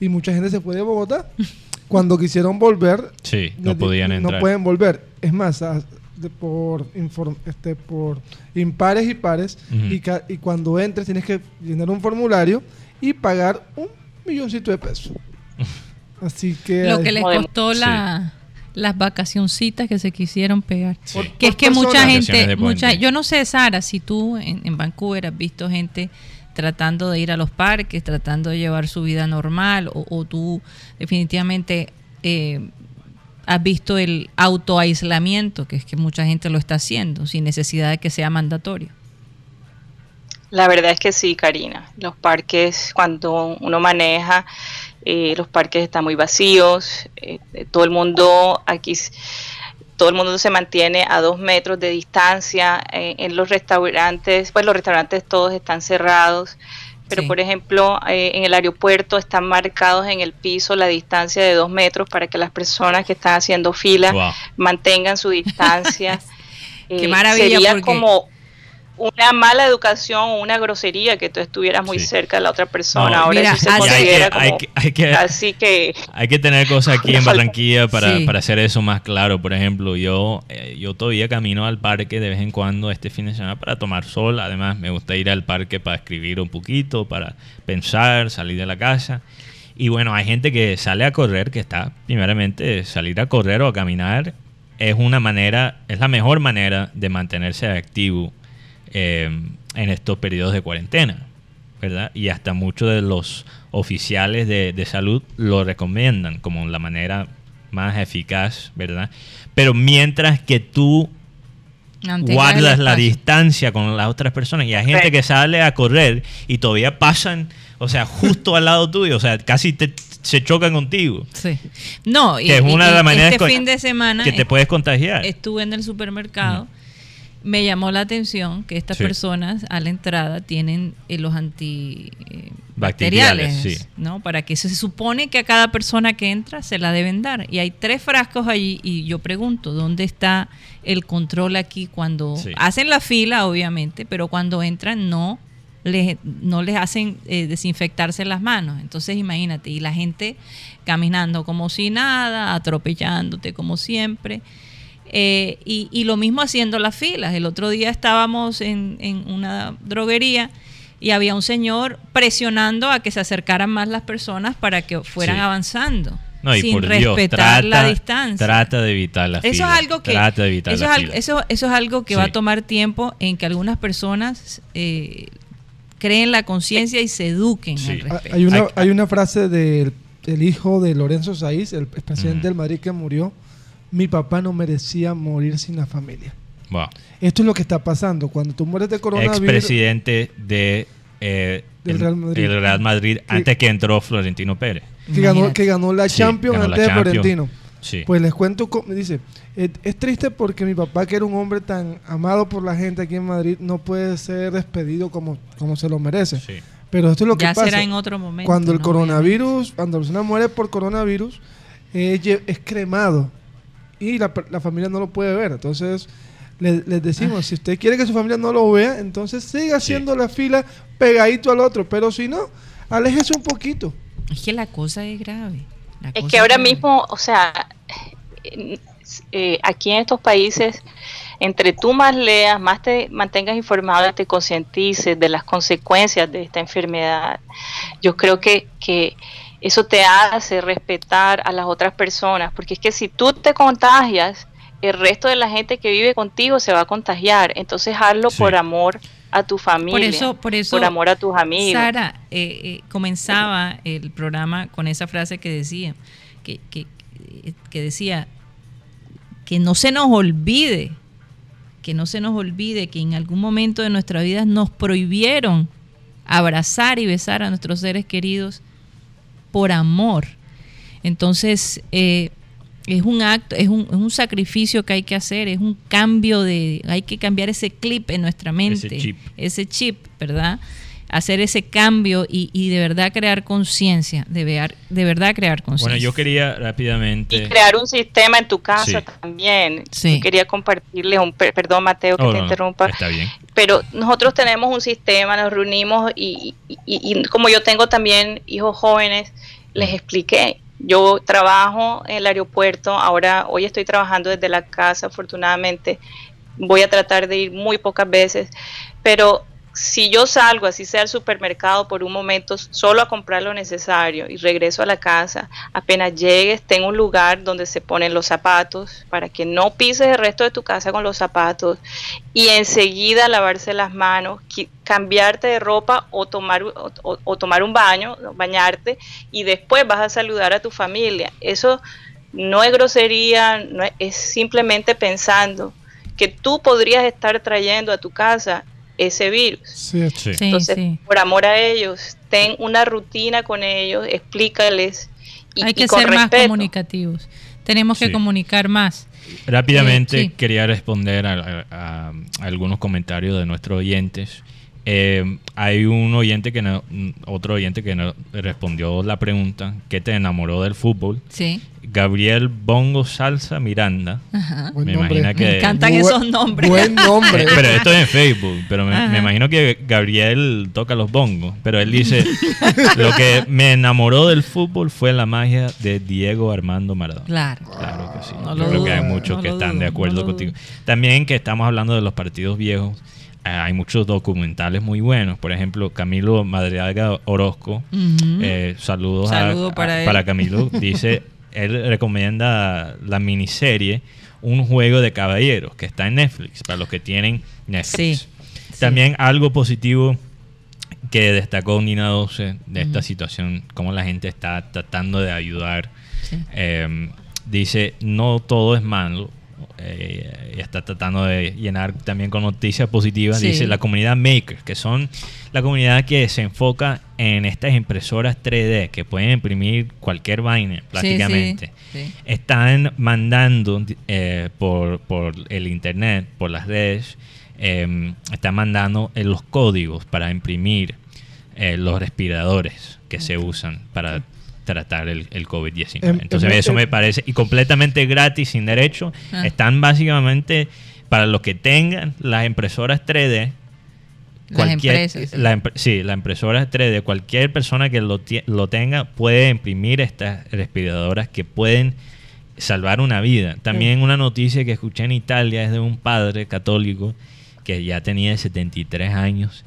y mucha gente se fue de Bogotá. Cuando quisieron volver, Sí, no podían entrar. No pueden volver. Es más, a- de- por, inform- este, por impares y pares, Ujú. y, ca- y cuando entres tienes que llenar un formulario y pagar un milloncito de pesos. Así que... Lo que les costó Sí. la- las vacacioncitas que se quisieron pegar. Sí. Que es que mucha gente, mucha, yo no sé, Sara, si tú en, en Vancouver has visto gente tratando de ir a los parques, tratando de llevar su vida normal, o, o tú definitivamente eh, has visto el autoaislamiento, que es que mucha gente lo está haciendo, sin necesidad de que sea mandatorio. La verdad es que sí, Karina. Los parques, cuando uno maneja, eh, los parques están muy vacíos. eh, todo el mundo aquí, todo el mundo se mantiene a dos metros de distancia. eh, en los restaurantes, pues los restaurantes todos están cerrados. Pero Sí. por ejemplo, eh, en el aeropuerto están marcados en el piso la distancia de dos metros para que las personas que están haciendo fila Wow. mantengan su distancia. Qué maravilla, Sería porque- como una mala educación o una grosería que tú estuvieras muy Sí. cerca de la otra persona. No, Ahora mira, eso se Y hay que, considera hay como que- hay que- así que Hay que tener cosas aquí en Barranquilla para, Sí. para hacer eso más claro. Por ejemplo, yo, eh, yo todavía camino al parque de vez en cuando este fin de semana para tomar sol. Además, me gusta ir al parque para escribir un poquito, para pensar, salir de la casa. Y bueno, hay gente que sale a correr, que está, primeramente, salir a correr o a caminar es una manera, es la mejor manera de mantenerse activo eh, en estos periodos de cuarentena. ¿verdad? Y hasta muchos de los oficiales de, de salud lo recomiendan como la manera más eficaz, ¿verdad? Pero mientras que tú Mantenga guardas la distancia con las otras personas y hay gente que sale a correr y todavía pasan, o sea, justo al lado tuyo, o sea, casi te- se chocan contigo. Sí. No, y, Que es una de las maneras este fin de semana Que te puedes contagiar. estuve en el supermercado. Me llamó la atención que estas Sí. personas a la entrada tienen eh, los antibacteriales, Bacteriales, sí. ¿no? Para que se supone que a cada persona que entra se la deben dar. Y hay tres frascos allí y yo pregunto, ¿dónde está el control aquí cuando Sí. hacen la fila, obviamente, pero cuando entran no les, no les hacen eh, desinfectarse las manos. Entonces imagínate, y la gente caminando como si nada, atropellándote como siempre. Eh, y, y lo mismo haciendo las filas. El otro día estábamos en, en una droguería y había un señor presionando a que se acercaran más las personas para que fueran Sí. avanzando. No, y sin por Dios, respetar trata, la distancia. trata de evitar la Eso fila. es algo que Trata de evitar eso, la es, fila. eso, eso es algo que Sí. va a tomar tiempo en que algunas personas eh, creen la conciencia y se eduquen Sí. al Ah, respecto. Hay una, Hay- una frase del del hijo de Lorenzo Saiz, el presidente del Madrid que murió. Mi papá no merecía morir sin la familia. Wow. Esto es lo que está pasando. Cuando tú mueres de coronavirus, Expresidente de, eh, Del el- Real Madrid. el Real Madrid Que- antes que entró Florentino Pérez. que ganó, Imagínate. que ganó la Sí, Champions la antes de. Florentino. Sí. Pues les cuento, dice, es, triste porque mi papá, que era un hombre tan amado por la gente aquí en Madrid, no puede ser despedido como, como se lo merece. Sí. Pero esto es lo que ya pasa. será en otro momento. cuando el ¿no? coronavirus, cuando la persona muere por coronavirus, eh, es cremado y la, per- la familia no lo puede ver. Entonces, le- les decimos, Ah. si usted quiere que su familia no lo vea, entonces siga Sí. haciendo la fila pegadito al otro. Pero si no, aléjese un poquito. Es que la cosa es grave. La Es cosa que ahora grave. mismo, o sea, eh, aquí en estos países, entre tú más leas, más te mantengas informado, te concientices de las consecuencias de esta enfermedad, yo creo que, que eso te hace respetar a las otras personas, porque es que si tú te contagias, el resto de la gente que vive contigo se va a contagiar, entonces hazlo Sí. por amor a tu familia, Por eso, por eso, por amor a tus amigos. Sara, eh, eh, comenzaba el programa con esa frase que decía, que, que, que decía, que no se nos olvide, que no se nos olvide que en algún momento de nuestra vida nos prohibieron abrazar y besar a nuestros seres queridos por amor. Entonces, eh, es un acto, es un, es un, sacrificio que hay que hacer, es un cambio de, hay que cambiar ese clip en nuestra mente, ese chip, ese chip ¿verdad? Hacer ese cambio y, y de verdad crear conciencia, de, de verdad crear conciencia. Bueno, yo quería rápidamente... Y crear un sistema en tu casa también. Sí. quería compartirles un... Perdón, Mateo, que oh, te interrumpa. Está bien. Pero nosotros tenemos un sistema, nos reunimos y, y, y como yo tengo también hijos jóvenes, les expliqué. Yo trabajo en el aeropuerto, ahora hoy estoy trabajando desde la casa, afortunadamente voy a tratar de ir muy pocas veces, pero si yo salgo, así sea al supermercado por un momento, solo a comprar lo necesario y regreso a la casa, apenas llegues, tengo un lugar donde se ponen los zapatos para que no pises el resto de tu casa con los zapatos y enseguida lavarse las manos, cambiarte de ropa o tomar, o, tomar un baño, bañarte y después vas a saludar a tu familia. Eso no es grosería, no es simplemente pensando que tú podrías estar trayendo a tu casa ese virus. Entonces, por amor a ellos, ten una rutina con ellos, explícales. Y, Hay que ser más comunicativos. Tenemos que comunicar más. Rápidamente eh, quería responder a, algunos comentarios de nuestros oyentes. Eh, hay un oyente que no, otro oyente que no respondió la pregunta, ¿qué te enamoró del fútbol? Sí. Gabriel Bongo Salsa Miranda. Me imagino que me encantan esos nombres. Buen nombre. pero esto es en Facebook, pero me, imagino que Gabriel toca los bongos, pero él dice, lo que me enamoró del fútbol fue la magia de Diego Armando Maradona. Claro. Claro que sí. Yo creo que hay muchos que están de acuerdo contigo. También que estamos hablando de los partidos viejos eh, hay muchos documentales muy buenos. Por ejemplo, Camilo Madriaga Orozco, eh, saludos para, para, Camilo, dice, él recomienda la miniserie Un juego de caballeros, que está en Netflix, para los que tienen Netflix. También algo positivo que destacó Nina 12 de esta situación, cómo la gente está tratando de ayudar. Eh, dice, no todo es malo, eh, está tratando de llenar también con noticias positivas. Dice la comunidad Maker, que son la comunidad que se enfoca en estas impresoras 3D que pueden imprimir cualquier vaina prácticamente. Están mandando eh, por, por, el internet, por las redes, em, están mandando eh, los códigos para imprimir los respiradores que se usan para tratar el, el COVID-19. Em, Entonces em, eso me parece, y completamente gratis, sin derecho, ah. están básicamente para los que tengan las impresoras 3D. Cualquier, La, sí, la impresora 3D, cualquier persona que lo, lo tenga puede imprimir estas respiradoras que pueden salvar una vida. También una noticia que escuché en Italia es de un padre católico que ya tenía 73 años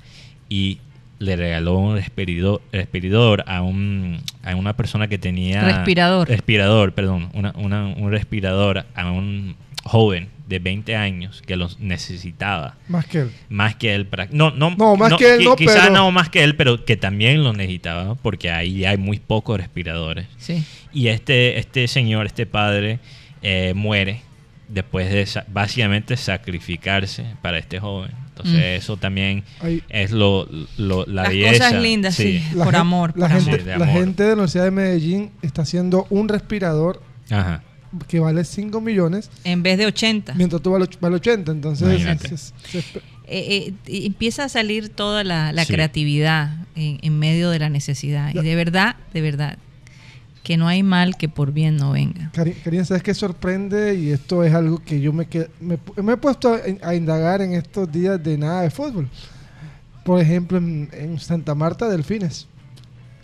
y le regaló un respirador, respirador a, un, a una persona que tenía... Respirador. Respirador, perdón. Una, un respirador a un joven de 20 años que los necesitaba. Más que él. Más que él. No, no, no más que él, no, Quizás no más que él, pero que también lo necesitaba porque ahí hay muy pocos respiradores. Sí. Y este, este señor, este padre, eh, muere después de básicamente sacrificarse para este joven. Entonces mm. eso también es lo, lo la Las cosas lindas, sí, por amor. La, gente, de la gente de la Universidad de Medellín está haciendo un respirador que vale 5 millones. En vez de 80. Mientras tú vale, 80. Entonces eh, eh, empieza a salir toda la, creatividad en, en, medio de la necesidad. Y de verdad, de verdad, que no hay mal que por bien no venga. Karina, ¿sabes qué sorprende? Y esto es algo que yo me, me, he puesto a, indagar en estos días de nada de fútbol. Por ejemplo, en, Santa Marta, Delfines.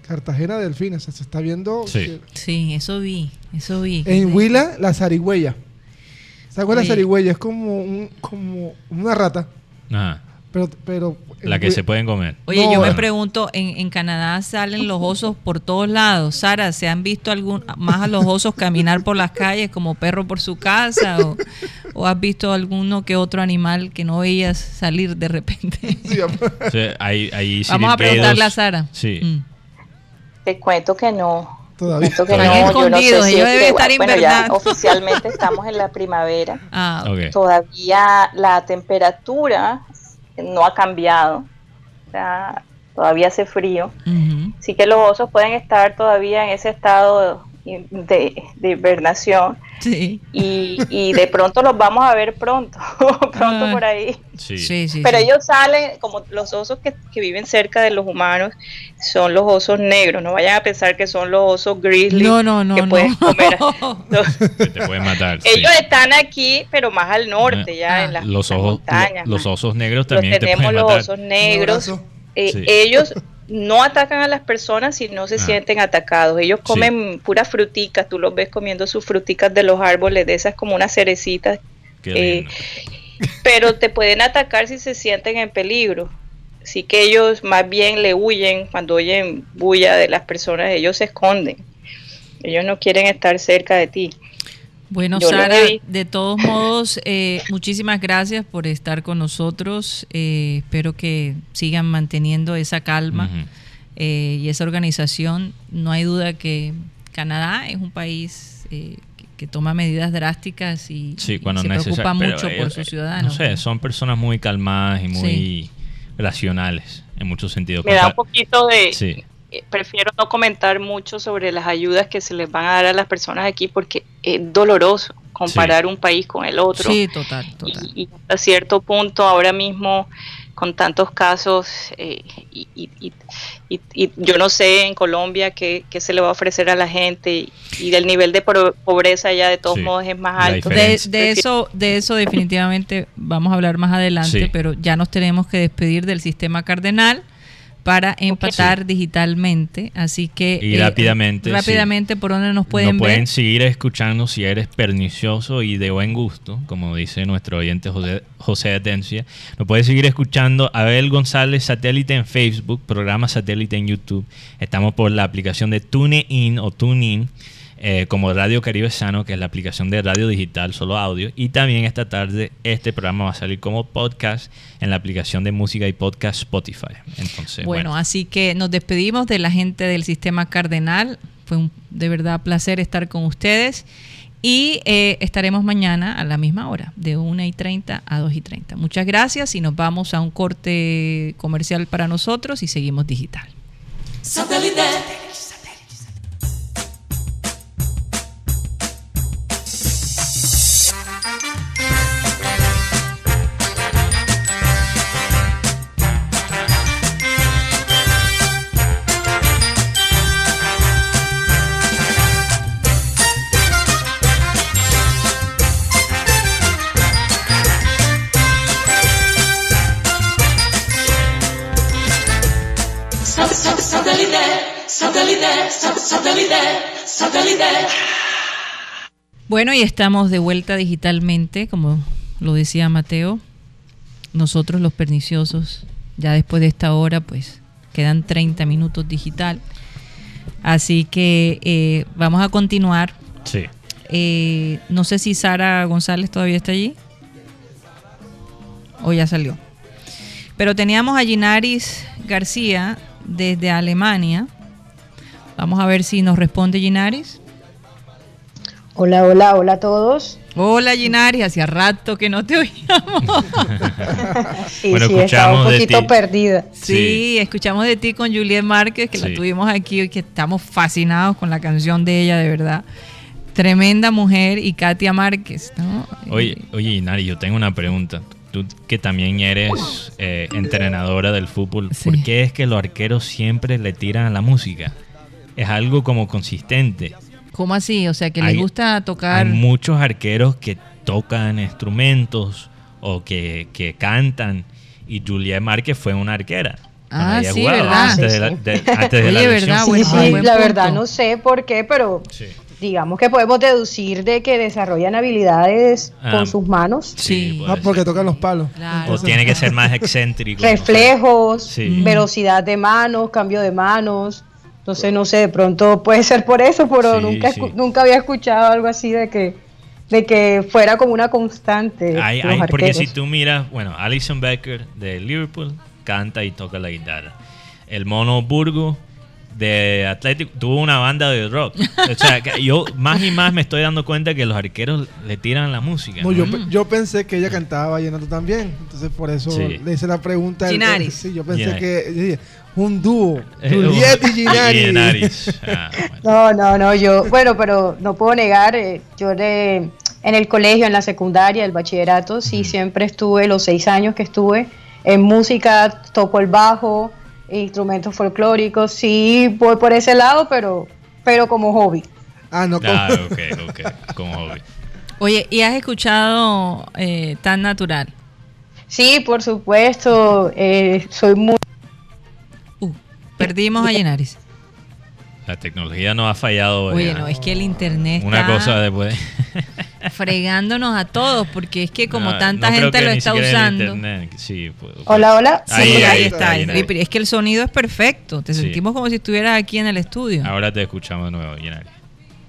Cartagena, Delfines. Se está viendo... Sí, sí eso vi, eso vi. En Huila, la zarigüeya. ¿Sabes cuál es la zarigüeya? Es como, un, como una rata. Ajá. Pero, pero la que se pueden comer. Oye, yo me pregunto, ¿en, ¿en, Canadá salen los osos por todos lados? Sara, ¿se han visto algún, más a los osos caminar por las calles como perro por su casa? ¿O, has visto alguno que otro animal que no veías salir de repente? Sí, Vamos a preguntarle a Sara. Sí. Mm. Te cuento que no. Todavía. Que no, yo no sé si estar bueno, ya oficialmente estamos en la primavera. Ah, Todavía la temperatura no ha cambiado. todavía hace frío. Así que los osos pueden estar todavía en ese estado de, de hibernación Sí. y, y de pronto los vamos a ver pronto, pronto Ah. por ahí. Sí. Sí, sí, Pero sí. ellos salen, como los osos que, que viven cerca de los humanos, son los osos negros. No vayan a pensar que son los osos grizzly No, no, no, que no. pueden comer. Los- Que te pueden matar. sí. ellos están aquí, pero más al norte, ya Ah. en las, los ojos, montañas. los osos negros Los también te tenemos pueden los matar. osos negros. Eh, Sí. Ellos no atacan a las personas si no se Ah. sienten atacados. Ellos Sí. comen puras fruticas. Tú los ves comiendo sus fruticas de los árboles, de esas como unas cerecitas. Eh, pero te pueden atacar si se sienten en peligro. Así que ellos más bien le huyen cuando oyen bulla de las personas, ellos se esconden. Ellos no quieren estar cerca de ti. Bueno, Yo Sara, de todos modos, eh, muchísimas gracias por estar con nosotros. Eh, espero que sigan manteniendo esa calma eh, y esa organización. No hay duda que Canadá es un país eh, que, que toma medidas drásticas y, Sí, y cuando se preocupa mucho por ellos, sus eh, ciudadanos. No sé, son personas muy calmadas y muy Sí. racionales en muchos sentidos. Me da un poquito de... Sí, eh, Prefiero no comentar mucho sobre las ayudas que se les van a dar a las personas aquí porque es doloroso comparar un país con el otro. Sí, total, total. y, y hasta cierto punto ahora mismo con tantos casos eh, y, y- y- yo no sé en Colombia qué, qué se le va a ofrecer a la gente y, del nivel de pro- pobreza ya de todos Sí, modos es más alto. De, de eso, de eso definitivamente vamos a hablar más adelante, Sí. pero ya nos tenemos que despedir del sistema cardenal para empatar digitalmente. Así que Y eh, rápidamente, rápidamente por donde nos pueden Nos pueden seguir escuchando si eres pernicioso y de buen gusto, como dice nuestro oyente José, José Atencia. Nos puedes seguir escuchando Abel González Satélite en Facebook, programa Satélite en YouTube. Estamos por la aplicación de TuneIn o TuneIn, eh, como Radio Caribe Sano, que es la aplicación de radio digital, solo audio. Y también esta tarde este programa va a salir como podcast en la aplicación de música y podcast Spotify. Entonces, Bueno, bueno, así que nos despedimos de la gente del sistema cardenal. Fue un de verdad placer estar con ustedes. Y eh, estaremos mañana a la misma hora, de 1 y 30 a 2 y 30. Muchas gracias y nos vamos a un corte comercial para nosotros y seguimos digital. Bueno, y estamos de vuelta digitalmente, como lo decía Mateo. Nosotros los perniciosos, ya después de esta hora, pues quedan 30 minutos digital. Así que eh, vamos a continuar. sí. Eh, no sé si Sara González todavía está allí. O ya salió. Pero teníamos a Ginaris García desde Alemania. Vamos a ver si nos responde Ginaris. Hola, hola, hola a todos. Hola Ginaris, hacía rato que no te oíamos. Sí, Bueno, sí, estaba un escuchamos de poquito ti. perdida. Sí, Sí. escuchamos de ti con Juliet Márquez, que Sí. la tuvimos aquí y que estamos fascinados con la canción de ella, de verdad. Tremenda mujer y Katia Márquez, ¿no? Oye, oye, Inari, yo tengo una pregunta. Tú que también eres eh, entrenadora del fútbol, Sí. ¿por qué es que los arqueros siempre le tiran a la música? Es algo como consistente. ¿Cómo así? O sea, que Hay- le gusta tocar. Hay muchos arqueros que tocan instrumentos o que, que cantan y Juliet Márquez fue una arquera. Ah, sí, jugaba, ¿verdad? Antes Sí, de la, sí. de- antes de la Oye, lesión. ¿verdad? Sí, buen- sí, buen la verdad no sé por qué, pero Sí. digamos que podemos deducir de que desarrollan habilidades Ah, con sus manos, Sí. Ah, porque tocan los palos. Claro. O tiene que ser más excéntrico. reflejos, Sí. velocidad de manos, cambio de manos. Entonces, no sé, de pronto puede ser por eso, pero Sí, nunca, sí. nunca había escuchado algo así de que, de que fuera como una constante. Hay- hay- porque si tú miras, bueno, Alison Becker de Liverpool canta y toca la guitarra. El mono Burgo de Atlético tuvo una banda de rock. O sea, que yo más y más me estoy dando cuenta que los arqueros le tiran la música. No, ¿no? yo, yo pensé que ella cantaba vallenato también. Entonces, por eso Sí. le hice la pregunta. Ginaris. Sí, yo pensé Ginaris. que un dúo. Eh, Juliet y Ginaris. Ginaris. Ah, bueno. No, no, no, yo, bueno, pero no puedo negar, eh, yo de, en el colegio, en la secundaria, el bachillerato, sí, siempre estuve, los seis años que estuve en música, toco el bajo, instrumentos folclóricos, sí, voy por ese lado, pero, pero como hobby. Ah, no, como- Ah, ok, ok. Como hobby. Oye, ¿y has escuchado eh, Tan Natural? Sí, por supuesto, eh, soy muy... Uh, perdimos a Yenaris. La tecnología no ha fallado. Oye, ya. no, es que el internet Una está cosa después. fregándonos a todos, porque es que como No, tanta no gente lo está usando. Sí, pues, pues. Hola, hola. Sí, Ahí, ahí, ahí está. ahí. Es que el sonido es perfecto. Te Sí. sentimos como si estuvieras aquí en el estudio. Ahora te escuchamos de nuevo, Yenari.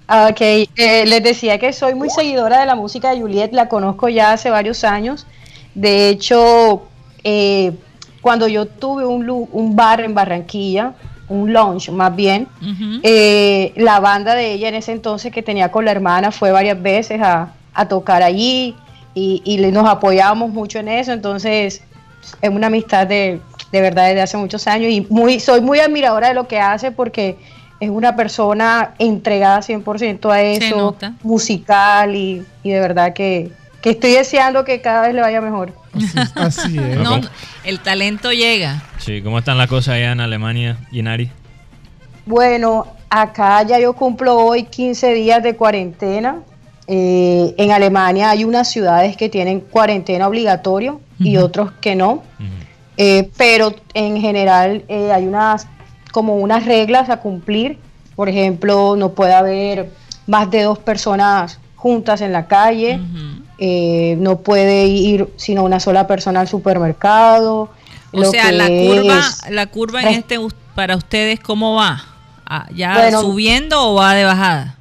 Ah, Ok, eh, les decía que soy muy seguidora de la música de Juliet, la conozco ya hace varios años. De hecho, eh, cuando yo tuve un bar en Barranquilla, un lounge más bien, eh, la banda de ella en ese entonces que tenía con la hermana fue varias veces a, a tocar allí y, y nos apoyábamos mucho en eso. Entonces, es una amistad de, de verdad desde hace muchos años y muy, soy muy admiradora de lo que hace porque es una persona entregada 100% a eso, musical y, y de verdad que, que estoy deseando que cada vez le vaya mejor. Así, así es. No, el talento llega. Sí, ¿cómo están las cosas allá en Alemania, Yenari? Bueno, acá ya yo cumplo hoy 15 días de cuarentena. Eh, en Alemania hay unas ciudades que tienen cuarentena obligatorio y otros que no. Eh, pero en general eh, hay unas como unas reglas a cumplir. Por ejemplo, no puede haber más de dos personas juntas en la calle. Eh, no puede ir sino una sola persona al supermercado. O lo sea, que la curva, es- la curva en este para ustedes cómo va? Ah, ¿Ya Bueno. subiendo o va de bajada?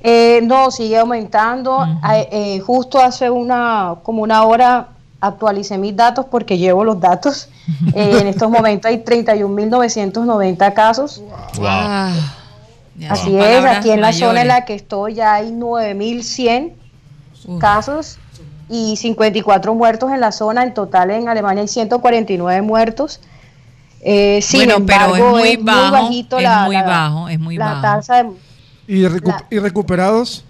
Eh, no, sigue aumentando. Ah, eh, justo hace una como una hora actualicé mis datos porque llevo los datos. Eh, en estos momentos hay 31.990 casos. Wow. Ah, ya Así es, palabras aquí en la zona en la que estoy ya hay 9.100 Casos y 54 muertos en la zona. En total en Alemania hay 149 muertos. Eh, sin Bueno, pero es embargo, muy bajo, bajito es la, muy la- bajo, es muy la bajo. tasa de ¿Y, recu- La- y recuperados?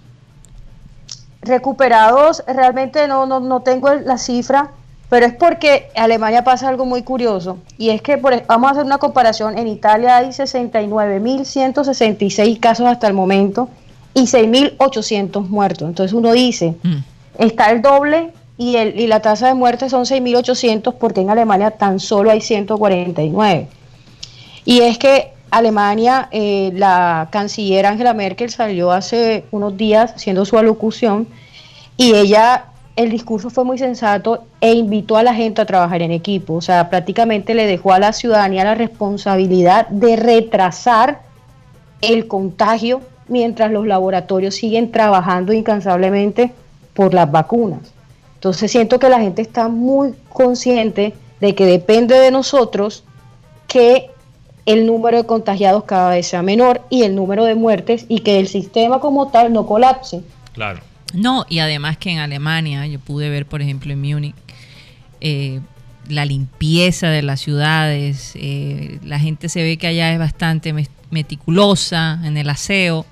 recuperados, realmente no, no, no tengo la cifra, pero es porque en Alemania pasa algo muy curioso. Y es que, por, ej- vamos a hacer una comparación, en Italia hay 69.166 casos hasta el momento y 6.800 muertos. Entonces uno dice, Mm. está el doble y, el, y la tasa de muerte son 6.800 porque en Alemania tan solo hay 149. Y es que Alemania, eh, la canciller Angela Merkel salió hace unos días haciendo su alocución y ella, el discurso fue muy sensato e invitó a la gente a trabajar en equipo. O sea, prácticamente le dejó a la ciudadanía la responsabilidad de retrasar el contagio mientras los laboratorios siguen trabajando incansablemente por las vacunas. Entonces siento que la gente está muy consciente de que depende de nosotros que el número de contagiados cada vez sea menor y el número de muertes y que el sistema como tal no colapse. Claro. No, y además que en Alemania, yo pude ver, por ejemplo, en Múnich, eh, la limpieza de las ciudades, eh, la gente se ve que allá es bastante meticulosa en el aseo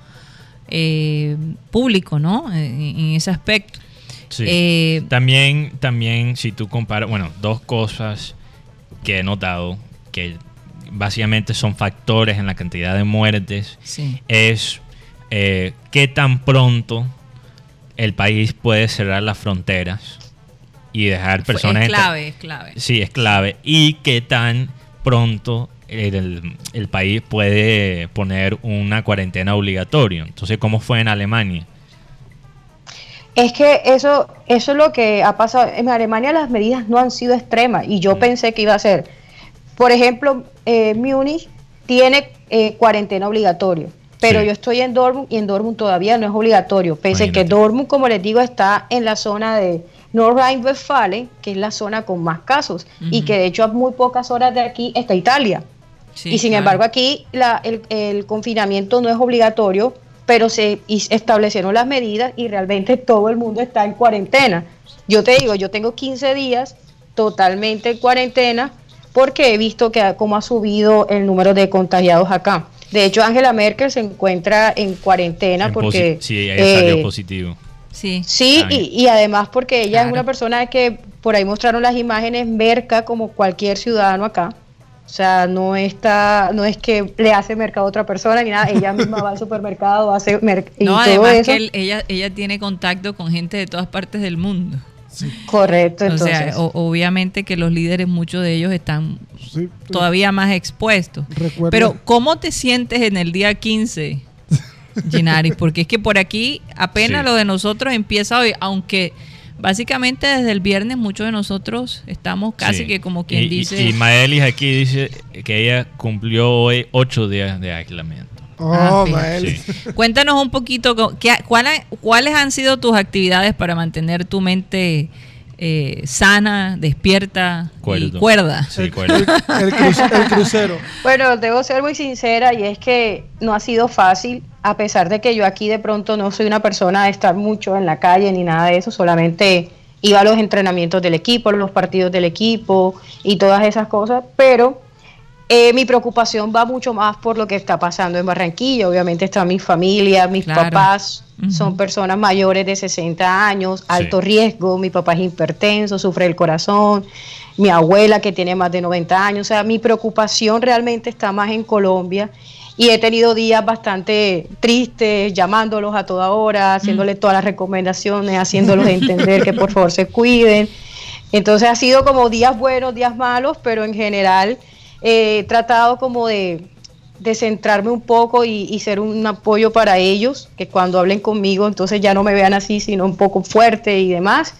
eh, público, ¿no? En, en ese aspecto. Sí. Eh, también, también, si tú comparas, bueno, dos cosas que he notado que básicamente son factores en la cantidad de muertes sí. es eh, qué tan pronto el país puede cerrar las fronteras y dejar personas es clave, es clave. Sí, es clave. Y qué tan pronto el, el país puede poner una cuarentena obligatoria. Entonces, ¿cómo fue en Alemania? Es que eso, eso es lo que ha pasado. En Alemania las medidas no han sido extremas y yo Mm. pensé que iba a ser. Por ejemplo, eh, Múnich tiene eh, cuarentena obligatorio, pero Sí. yo estoy en Dortmund y en Dortmund todavía no es obligatorio. Pese que. Dortmund, como les digo, está en la zona de Nordrhein-Westfalen, que es la zona con más casos y que de hecho a muy pocas horas de aquí está Italia. Sí, y sin claro. embargo aquí la- el, el confinamiento no es obligatorio, pero se establecieron las medidas y realmente todo el mundo está en cuarentena. Yo te digo, yo tengo 15 días totalmente en cuarentena porque he visto que ha- cómo ha subido el número de contagiados acá. De hecho, Angela Merkel se encuentra en cuarentena En porque... sí, ella salió eh, positivo. Sí. Sí, Ah, y, y además porque ella es una persona que por ahí mostraron las imágenes merca como cualquier ciudadano acá. O sea, no está, no es que le hace mercado a otra persona ni nada, ella misma va al supermercado, hace No, todo además eso. que él- ella, ella tiene contacto con gente de todas partes del mundo. Correcto, o entonces. sea, o- obviamente que los líderes, muchos de ellos están Sí, todavía más expuestos. Recuerda- Pero, ¿cómo te sientes en el día 15, Ginaris? Porque es que por aquí apenas Sí. lo de nosotros empieza hoy, aunque básicamente desde el viernes muchos de nosotros estamos casi Sí. que como quien y, y- dice... Y, Maelis aquí dice que ella cumplió hoy ocho días de aislamiento. Oh, Ah. Sí. Cuéntanos un poquito, co- ¿qué- cuál ha- ¿cuáles han sido tus actividades para mantener tu mente eh, sana, despierta y cuerda? Sí, El, cuerdo. el cru- el crucero. Bueno, debo ser muy sincera y es que no ha sido fácil, a pesar de que yo aquí de pronto no soy una persona de estar mucho en la calle ni nada de eso, solamente iba a los entrenamientos del equipo, los partidos del equipo y todas esas cosas, pero eh, mi preocupación va mucho más por lo que está pasando en Barranquilla. Obviamente está mi familia, mis Claro. papás son personas mayores de 60 años, alto riesgo, mi papá es hipertenso, sufre el corazón, mi abuela que tiene más de 90 años, o sea, mi preocupación realmente está más en Colombia y he tenido días bastante tristes, llamándolos a toda hora, haciéndoles todas las recomendaciones, haciéndolos entender que por favor se cuiden. Entonces ha sido como días buenos, días malos, pero en general eh, he tratado como de, de centrarme un poco y, y ser un apoyo para ellos, que cuando hablen conmigo entonces ya no me vean así, sino un poco fuerte y demás.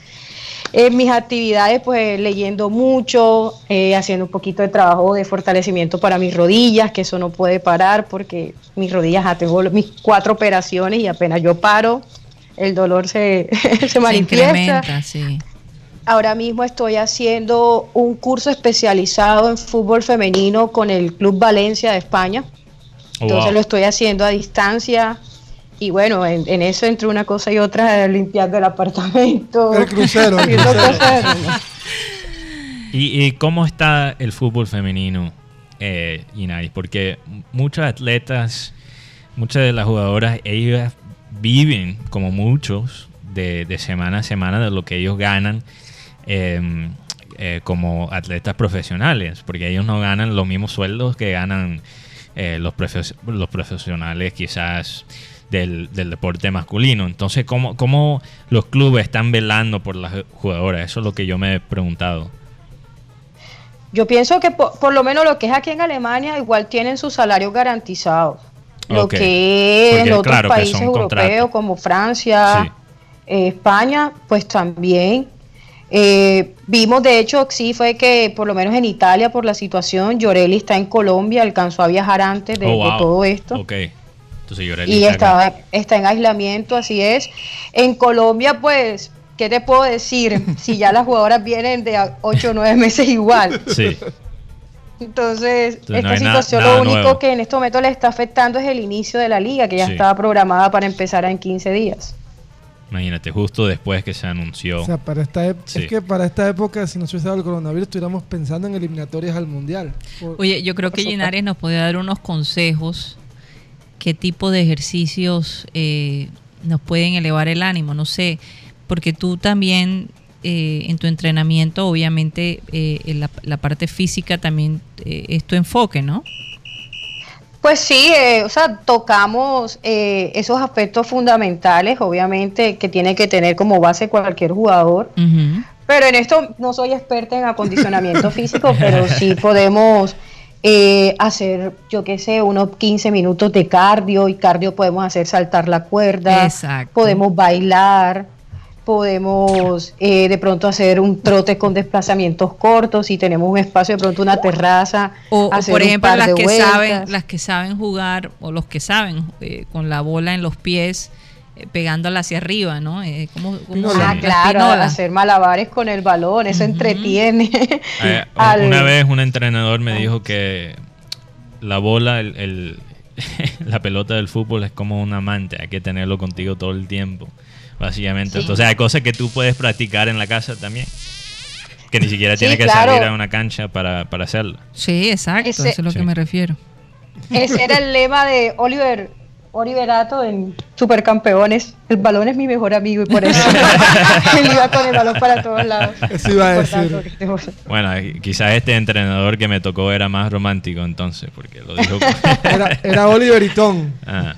En mis actividades, pues leyendo mucho, eh, haciendo un poquito de trabajo de fortalecimiento para mis rodillas, que eso no puede parar porque mis rodillas, ya tengo mis cuatro operaciones y apenas yo paro, el dolor se, se Se incrementa, sí. Ahora mismo estoy haciendo un curso especializado en fútbol femenino con el Club Valencia de España. Entonces wow. lo estoy haciendo a distancia. Y bueno, en, en eso entre una cosa y otra, limpiando el apartamento. El crucero, el crucero. ¿Y, y cómo está el fútbol femenino, eh, Inari? Porque muchos atletas, muchas de las jugadoras, ellas viven, como muchos, de, de semana a semana de lo que ellos ganan eh, eh, como atletas profesionales, porque ellos no ganan los mismos sueldos que ganan eh, los, profes- los profesionales quizás del, del deporte masculino. Entonces, ¿cómo, ¿cómo los clubes están velando por las jugadoras? Eso es lo que yo me he preguntado. Yo pienso que por, por lo menos lo que es aquí en Alemania, igual tienen sus salarios garantizados. Lo que Porque, en otros claro, países europeos contratos. como Francia, Sí. eh, España, pues también. Eh, vimos, de hecho, sí fue que por lo menos en Italia, por la situación, Llorelli está en Colombia, alcanzó a viajar antes de, Oh, de todo esto. Ok. Entonces Llorelli Y está está, está en aislamiento, así es. En Colombia, pues, ¿qué te puedo decir? si ya las jugadoras vienen de 8 o 9 meses igual. Sí. Entonces, esta situación nada lo único nuevo. que en este momento le está afectando es el inicio de la liga, que ya Sí. estaba programada para empezar en 15 días. Imagínate, justo después que se anunció. O sea, para esta ep- Sí. es que para esta época, si no se hubiese dado el coronavirus, estuviéramos pensando en eliminatorias al mundial. Por- Oye, yo creo que Linares nos puede dar unos consejos, qué tipo de ejercicios eh, nos pueden elevar el ánimo, no sé, porque tú también eh, en tu entrenamiento, obviamente, eh, en la, la parte física también eh, es tu enfoque, ¿no? Pues sí, eh, o sea, tocamos eh, esos aspectos fundamentales, obviamente, que tiene que tener como base cualquier jugador. Pero en esto no soy experta en acondicionamiento físico, pero sí podemos eh, hacer, yo qué sé, unos 15 minutos de cardio y cardio podemos hacer saltar la cuerda, Exacto. podemos bailar, podemos eh, de pronto hacer un trote con desplazamientos cortos si tenemos un espacio, de pronto una terraza, O, por un ejemplo, par las que vueltas. saben, las que saben jugar o los que saben eh, con la bola en los pies eh, pegándola hacia arriba, ¿no? Eh, ¿cómo, cómo Pinola. se llama? Ah, claro, hacer malabares con el balón, eso entretiene. Eh, Al- Una vez un entrenador me dijo que la bola, el, el- la pelota del fútbol es como un amante, hay que tenerlo contigo todo el tiempo, básicamente. Sí. Entonces hay cosas que tú puedes practicar en la casa también, que ni siquiera Sí, tienes que claro. salir a una cancha para, para hacerlo. Sí, exacto, Ese- eso es lo Sí. que me refiero. Ese era el lema de Oliver, Oliverato en Supercampeones. El balón es mi mejor amigo y por eso él iba con el balón para todos lados. Eso iba a decir. Bueno, quizás este entrenador que me tocó era más romántico entonces, porque lo dijo... Era, era Oliver y Tom. Ah,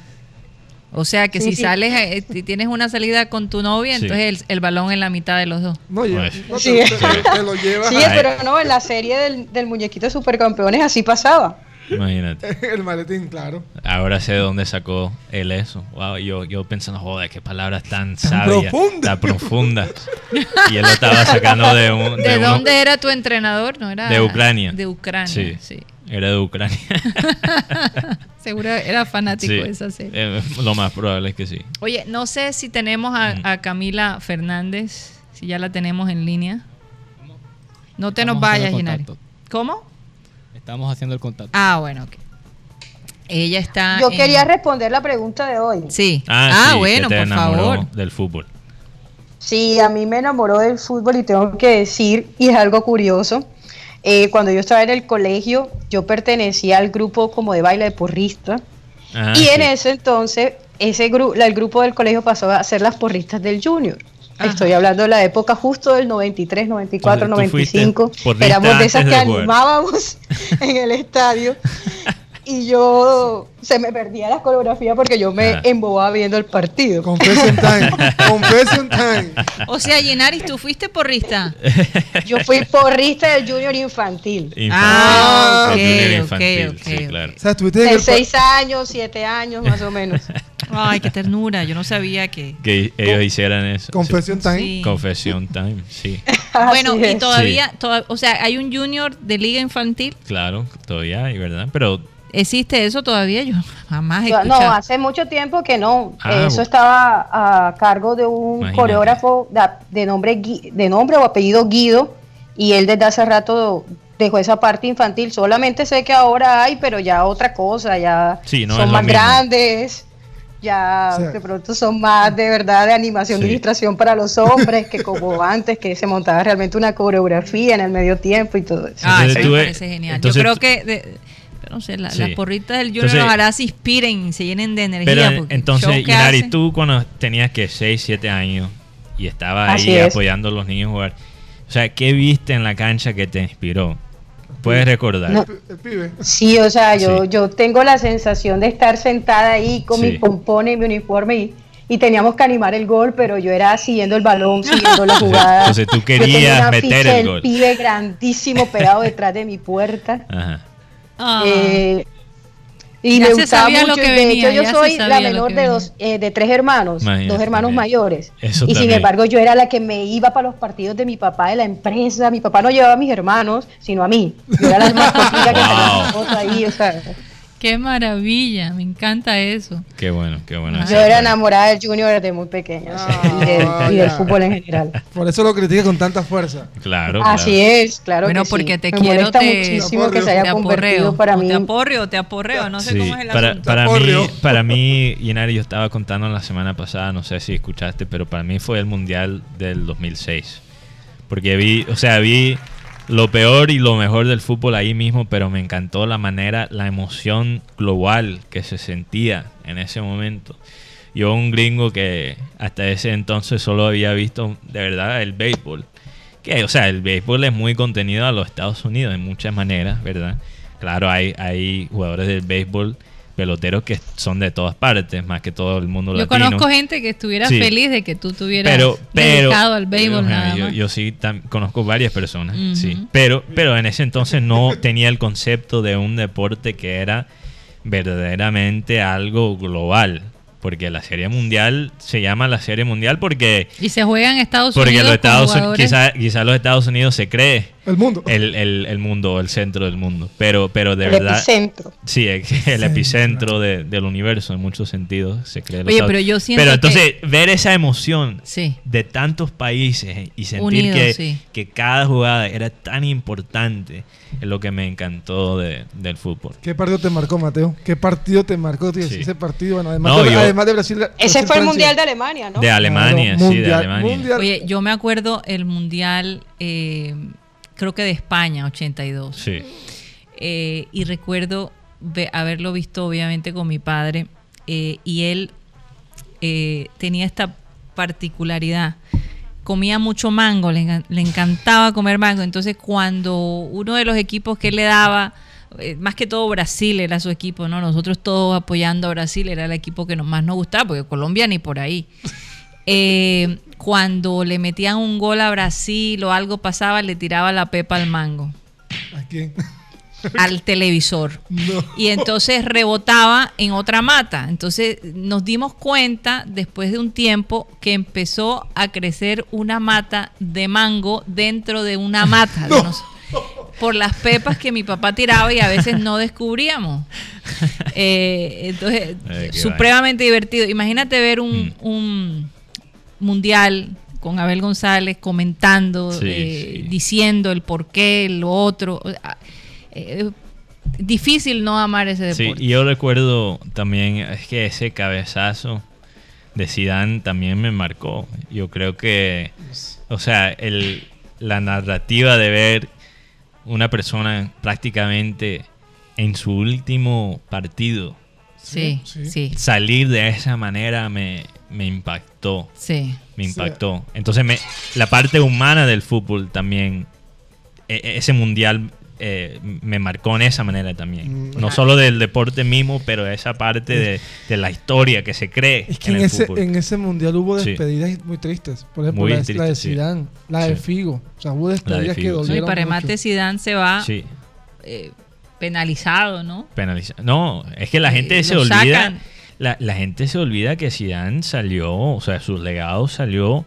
O sea que Sí, si sí. sales, eh, si tienes una salida con tu novia, Sí. entonces el, el balón en la mitad de los dos. No, yo- Pues. no, Sí. te, te- te lo llevas Sí, pero no, en la serie del, del muñequito de Supercampeones así pasaba. imagínate. el maletín, claro. Ahora sé de dónde sacó él eso. Wow, yo, yo pensando, joder, qué palabras tan, sabias, tan profundas. Y él lo estaba sacando de un... ¿De, uno- dónde era tu entrenador? No era De Ucrania. De Ucrania, Sí, sí. Era de Ucrania. Seguro era fanático Sí, de esa serie. eh, lo más probable es que sí. Oye, no sé si tenemos a, Mm. a Camila Fernández, si ya la tenemos en línea. No te nos Estamos vayas, Ginari. ¿Cómo? Estamos haciendo el contacto. Ah, bueno, ok. Ella está. Yo en- quería responder la pregunta de hoy. Sí. Ah, Ah, sí, que bueno, te por enamoró favor. del fútbol. Sí, a mí me enamoró del fútbol y tengo que decir, y es algo curioso, eh, cuando yo estaba en el colegio, yo pertenecía al grupo como de baile de porrista, Ah, y en ese entonces, ese gru- el grupo del colegio pasó a ser las porristas del junior. Ajá. Estoy hablando de la época justo del 93, 94, O sea, tú fuiste 95. porrista Éramos de esas que de animábamos en el estadio. Y yo se me perdía la coreografía porque yo me Ajá. embobaba viendo el partido. Confession time. Confession time. O sea, Ginaris, tú fuiste porrista. Yo fui porrista del junior infantil. Infantil. Ah, el junior ok, infantil, ok, sí, ok. claro. O sea, estuviste en De el. pa- 6 años, 7 años más o menos. Ay, qué ternura. Yo no sabía que. Que ellos hicieran eso. Confession time. Sí. Confesión time, sí. Bueno, y todavía, toda- o sea, hay un junior de liga infantil. Claro, todavía hay, ¿verdad? Pero ¿Existe eso todavía? Yo jamás he No, escuchado. hace mucho tiempo que no. Ah, Eso estaba a cargo de un Imagínate. coreógrafo de nombre, de nombre o apellido Guido y él desde hace rato dejó esa parte infantil. Solamente sé que ahora hay, pero ya otra cosa, ya Sí, no son más mismo. grandes. Ya O sea- de pronto son más de verdad de animación Sí. de ilustración para los hombres que como antes que se montaba realmente una coreografía en el medio tiempo y todo eso. Ah, Entonces eso me parece genial. entonces Yo creo que, de- no sé, la- Sí. las porritas del Junior Entonces- ojalá se inspiren, se llenen de energía. Pero el entonces, Inari, tú cuando tenías que 6, 7 años y estabas Así ahí es. apoyando a los niños a jugar, o sea, ¿qué viste en la cancha que te inspiró? ¿Puedes recordar? No. El pibe. Sí, o sea, yo, Sí. yo tengo la sensación de estar sentada ahí con Sí. mi pompón y mi uniforme y, y teníamos que animar el gol, pero yo era siguiendo el balón, siguiendo la jugada. Entonces tú Yo tenía querías una meter ficha el gol. pibe grandísimo pegado detrás de mi puerta. Ajá. Ah, Eh, y Ya me se gustaba sabía lo mucho. que y de venía, hecho, yo soy la menor de dos, eh, de tres hermanos, Imagínate dos hermanos también. mayores. Eso y sin embargo, yo era la que me iba para los partidos de mi papá de la empresa. Mi papá no llevaba a mis hermanos, sino a mí. Yo era la más que tenía Wow. ahí, o sea. Qué maravilla, me encanta eso. Qué bueno, qué bueno. Yo era enamorada del Junior desde muy pequeña o sea, y, del, Ah, y del fútbol en general. Por eso lo critica con tanta fuerza. Claro, Así claro. es, claro. bueno, que sí. porque te Me quiero, te, muchísimo que se haya te convertido aporreo. para mí. te aporreo, te aporreo, no sé Sí, cómo es el para, asunto. para mí, para mí, yo estaba contando la semana pasada, no sé si escuchaste, pero para mí fue el Mundial del 2006. Porque vi, o sea, vi lo peor y lo mejor del fútbol ahí mismo, pero me encantó la manera, la emoción global que se sentía en ese momento. Yo, un gringo que hasta ese entonces solo había visto de verdad el béisbol. Que, o sea, el béisbol es muy contenido a los Estados Unidos en muchas maneras, ¿verdad? Claro, hay, hay jugadores del béisbol, peloteros que son de todas partes, más que todo el mundo Yo latino. conozco gente que estuviera Sí. feliz de que tú tuvieras pero, pero dedicado al béisbol nada yo, más. yo sí conozco varias personas, sí. Pero, pero en ese entonces no tenía el concepto de un deporte que era verdaderamente algo global. Porque la Serie Mundial se llama la Serie Mundial porque, y se juega en Estados porque Unidos los Estados jugadores- quizá, los Estados Unidos se cree El mundo. el, el, el mundo, el centro del mundo. Pero, pero de el verdad. epicentro. Sí, el epicentro de- del universo en muchos sentidos. Se cree los Oye, Estados- pero yo siento Pero que- entonces, ver esa emoción Sí. de tantos países y sentir Unidos, que, sí. que cada jugada era tan importante. Es lo que me encantó de- del fútbol. ¿Qué partido te marcó, Mateo? ¿Qué partido te marcó? tío? Sí. Ese partido, bueno, además, No, de, yo- además de Brasil. Ese Brasil, fue el. Mundial de Alemania, ¿no? De Alemania, Claro, sí, de Alemania. mundial- Oye, yo me acuerdo el mundial, eh, creo que de España, 82. Sí. Eh, y recuerdo haberlo visto obviamente con mi padre eh, y él eh, tenía esta particularidad. Comía mucho mango, le, le encantaba comer mango. Entonces cuando uno de los equipos que él le daba, eh, más que todo Brasil era su equipo, ¿no? Nosotros todos apoyando a Brasil, era el equipo que nos, más nos gustaba, porque Colombia ni por ahí. Eh, cuando le metían un gol a Brasil o algo pasaba, le tiraba la pepa al mango ¿A quién? Al televisor. No. Y entonces rebotaba en otra mata. Entonces nos dimos cuenta después de un tiempo que empezó a crecer una mata de mango dentro de una mata. de por las pepas que mi papá tiraba y a veces no descubríamos. Eh, entonces, Ay, qué supremamente divertido. Imagínate ver un, Mm. un mundial con Abel González comentando, Sí, eh, sí. diciendo el por qué, lo otro. Eh, difícil no amar ese Sí, deporte. y yo recuerdo también, es que ese cabezazo de Zidane también me marcó. Yo creo que, o sea, el, la narrativa de ver una persona prácticamente en su último partido sí, Sí. sí, salir de esa manera me, me impactó. sí. Me Sí. impactó. Entonces, me, la parte humana del fútbol también, e- e- ese mundial eh, me marcó en esa manera también. Mm. No solo del deporte mismo, pero esa parte de, de la historia que se cree Es que en en el ese, fútbol. en ese mundial hubo Sí. despedidas muy tristes. Por ejemplo, Muy la, de- tristes, la de sí. Zidane, la de. Figo. O sea, hubo despedidas que sí. No, y dolieron para remate Zidane se va Sí, eh, penalizado, ¿no? penalizado. No, es que la Eh, gente se olvida. La, la gente se olvida que Zidane salió, o sea, su legado salió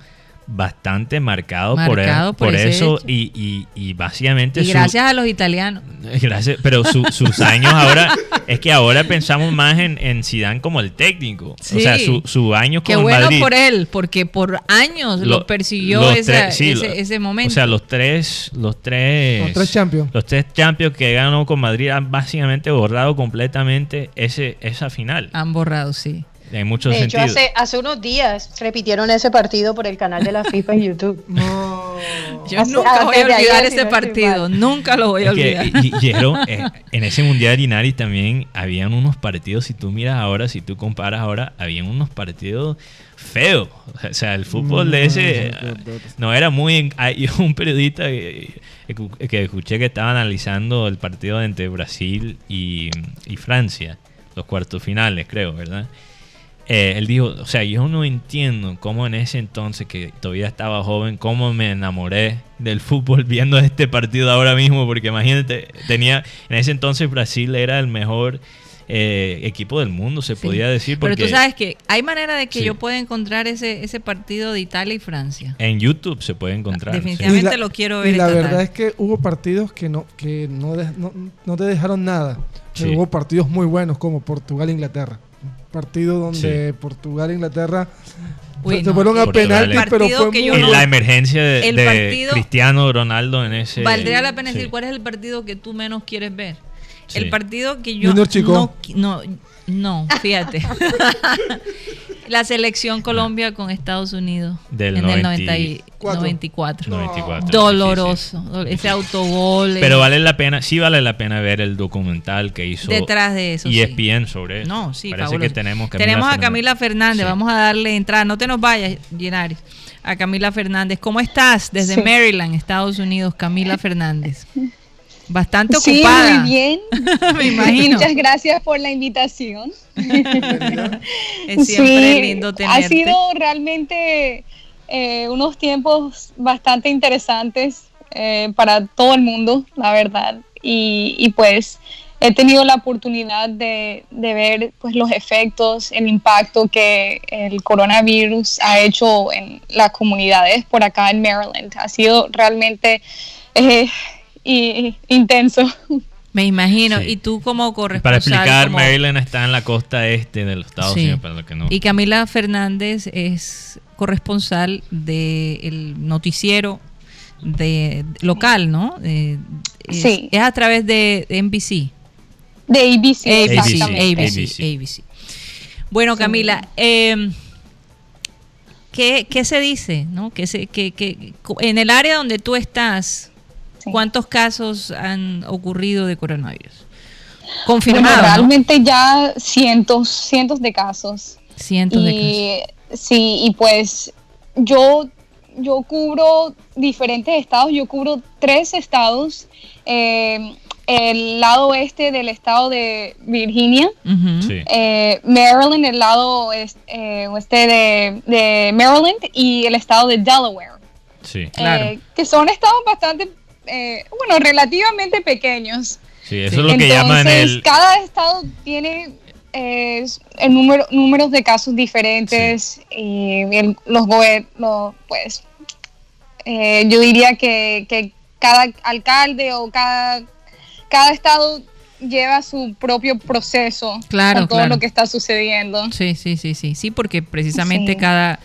bastante marcado, Marcado por, por por ese eso y, y, y básicamente Y su- gracias a los italianos. Gracias, pero su- sus años ahora, es que ahora pensamos más en, en Zidane como el técnico. Sí. O sea, su, su año Qué con bueno Madrid. por él, porque por años lo, Lo- persiguió los esa- tres- sí, ese, lo- ese momento. O sea, los tres, los tres, Los tres champions. los tres champions que ganó con Madrid han básicamente borrado completamente ese, esa final. Han borrado, sí. En muchos De hecho, sentidos. hace, hace unos días repitieron ese partido por el canal de la FIFA en YouTube. No. Yo Hace- nunca voy a olvidar ese partido, nunca lo voy a Es que, olvidar. y- y- Jero, eh, en ese mundial de Inari también habían unos partidos, si tú miras ahora, si tú comparas ahora, habían unos partidos feos. O sea, el fútbol de ese No, no, era muy... Hay un periodista que, que escuché que estaba analizando el partido entre Brasil y, y Francia, los cuartos finales, creo, ¿verdad? Eh, él dijo, o sea, yo no entiendo cómo en ese entonces, que todavía estaba joven, cómo me enamoré del fútbol viendo este partido ahora mismo, porque imagínate, tenía, en ese entonces Brasil era el mejor eh, equipo del mundo, se Sí. podía decir, porque Pero tú sabes que hay manera de que Sí. yo pueda encontrar ese, ese partido de Italia y Francia. en YouTube se puede encontrar. sí. Definitivamente. Lo quiero ver Y la esta verdad tarde. es que hubo partidos que no, que no, de- no, no te dejaron nada. Pero hubo partidos muy buenos como Portugal-Inglaterra. Partido donde Sí. Portugal-Inglaterra Uy, se no, fueron a Portugal penaltis, es- pero fue que muy En no- la emergencia de, El de partido- Cristiano Ronaldo en ese... Valdría la pena sí. decir cuál es el partido que tú menos quieres ver. Sí. El partido que yo Junior Chico. no, no, no, fíjate. la selección Colombia con Estados Unidos Del en el 90 90 y- Cuatro. 94. 94. Doloroso. Ese autogol. Pero eh, vale la pena, sí vale la pena ver el documental que hizo Detrás de eso, sí. ESPN sobre eso. No, sí, Parece fabuloso. que tenemos Camila Tenemos a. Camila Fernández, Sí. vamos a darle entrada. No te nos vayas, Llenaris. A Camila Fernández. ¿Cómo estás? Desde Sí. Maryland, Estados Unidos, Camila Fernández. Bastante Sí, ocupada. muy bien. Me imagino. Muchas gracias por la invitación. Es siempre Sí, lindo Ha tenerte. sido realmente eh, unos tiempos bastante interesantes eh, para todo el mundo, la verdad. Y, y, pues he tenido la oportunidad de, de ver pues, los efectos, el impacto que el coronavirus ha hecho en las comunidades por acá en Maryland. Ha sido realmente eh, y- intenso. Me imagino. Sí. Y tú como Para corresponsal. explicar, como- Maryland está en la costa este de los Estados Sí. Unidos, para los que no. Y Camila Fernández es corresponsal del noticiero de local, ¿no? Eh, es, Sí. es a través de NBC. De ABC, ABC. ABC, ABC. Bueno, Camila, eh, ¿qué, qué se dice? ¿no? ¿Qué se, qué- en el área donde tú estás, Sí. ¿cuántos casos han ocurrido de coronavirus? Bueno, Confirmados, ¿no? realmente ya cientos, cientos de casos. Cientos de casos. sí, y pues yo, yo cubro diferentes estados, yo cubro tres estados, eh, el lado oeste del estado de Virginia. Sí. eh, Maryland, el lado eh, oeste de, de Maryland y el estado de Delaware, Sí. Claro. que son estados bastante, eh, bueno, relativamente pequeños. Sí, eso es lo que llaman Entonces, el... cada estado tiene eh, el número, números de casos diferentes y el- los gobiernos, pues, eh, yo diría que, que cada alcalde o cada, cada estado lleva su propio proceso Claro, con todo claro. lo que está sucediendo. Sí, sí, sí, sí, sí, porque precisamente Sí. cada,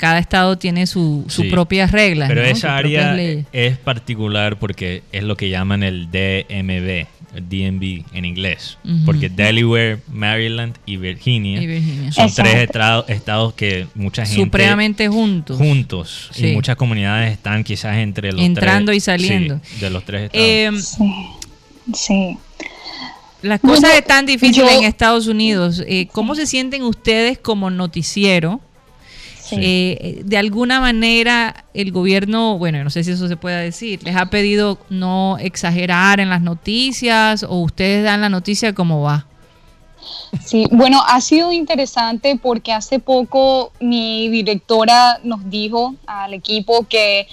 cada estado tiene su, sus Sí. propias reglas. Pero esa área es particular porque es lo que llaman el DMV, el DMV en inglés. Porque Delaware, Maryland y Virginia, Y Virginia. son Exacto. tres estrado- estados que mucha gente Supremamente juntos. juntos Sí. y muchas comunidades están quizás entre los Entrando tres- y saliendo. sí, de los tres estados. Eh, Sí. Sí. las cosas están difíciles yo- en Estados Unidos. Eh, ¿Cómo se sienten ustedes como noticiero? Sí. Eh, de alguna manera el gobierno, bueno, no sé si eso se pueda decir, les ha pedido no exagerar en las noticias o ustedes dan la noticia como va. Sí, bueno, ha sido interesante porque hace poco mi directora nos dijo al equipo que